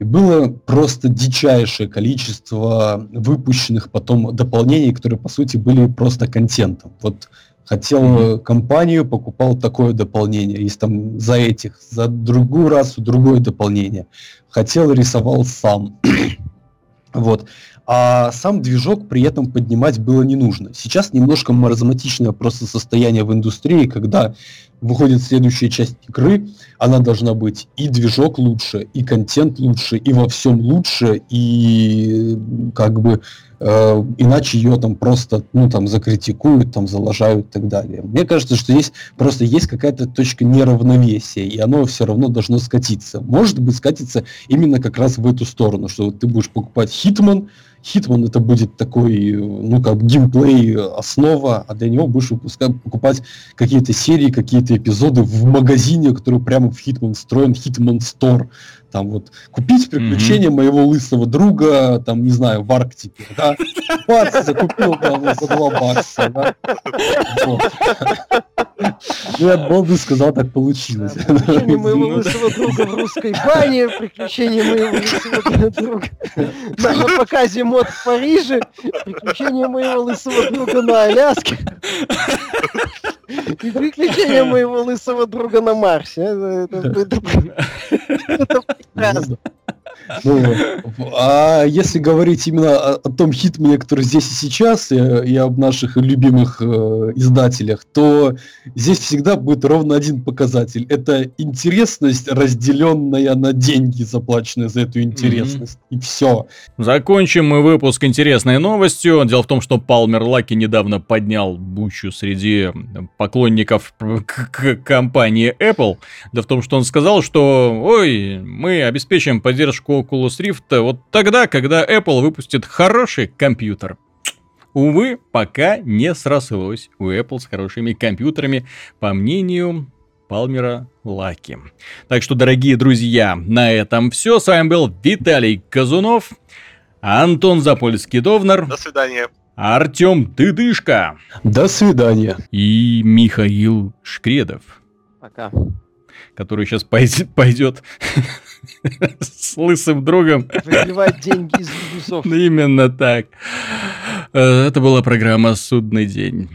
И было просто дичайшее количество выпущенных потом дополнений, которые, по сути, были просто контентом. Вот хотел mm-hmm. компанию, покупал такое дополнение, есть там за этих, за другую расу другое дополнение. Хотел, рисовал сам. вот. А сам движок при этом поднимать было не нужно. Сейчас немножко маразматичное просто состояние в индустрии, когда выходит следующая часть игры, она должна быть и движок лучше, и контент лучше, и во всем лучше, и как бы э, иначе ее там просто, ну, там, закритикуют, там, залажают и так далее. Мне кажется, что здесь просто есть какая-то точка неравновесия, и оно все равно должно скатиться. Может быть, скатиться именно как раз в эту сторону, что ты будешь покупать Hitman, Hitman это будет такой, ну, как геймплей основа, а для него будешь выпускать, покупать какие-то серии, какие-то эпизоды в магазине, который прямо в Hitman встроен, Hitman Store. Там вот купить приключения mm-hmm. моего лысого друга, там, не знаю, в Арктике, да? Бац, закупил там за два бакса, да? Ну, я Болду сказал, так получилось. Приключения моего лысого друга в русской бане, приключения моего лысого друга на показе мод в Париже, приключения моего лысого друга на Аляске. И приключения моего лысого друга на Марсе. Это, это, это prazo А если говорить именно о, о том хитмане, который здесь и сейчас, и, и об наших любимых э, издателях, то здесь всегда будет ровно один показатель. Это интересность, разделенная на деньги, заплаченные за эту интересность. Mm-hmm. И все. Закончим мы выпуск интересной новостью. Дело в том, что Палмер Лаки недавно поднял бучу среди поклонников компании Apple. Дело в том, что он сказал, что ой, мы обеспечим поддержку Oculus Rift вот тогда, когда Apple выпустит хороший компьютер. Увы, пока не срослось у Apple с хорошими компьютерами, по мнению Палмера Лаки. Так что, дорогие друзья, на этом все. С вами был Виталий Казунов, Антон Запольский-Довнар. До свидания. Артем Тыдышко. До свидания. И Михаил Шкредов. Пока. Который сейчас пойдет, пойдет с лысым другом. Выбивать деньги из Ubisoft. Именно так. Э, это была программа «Судный день».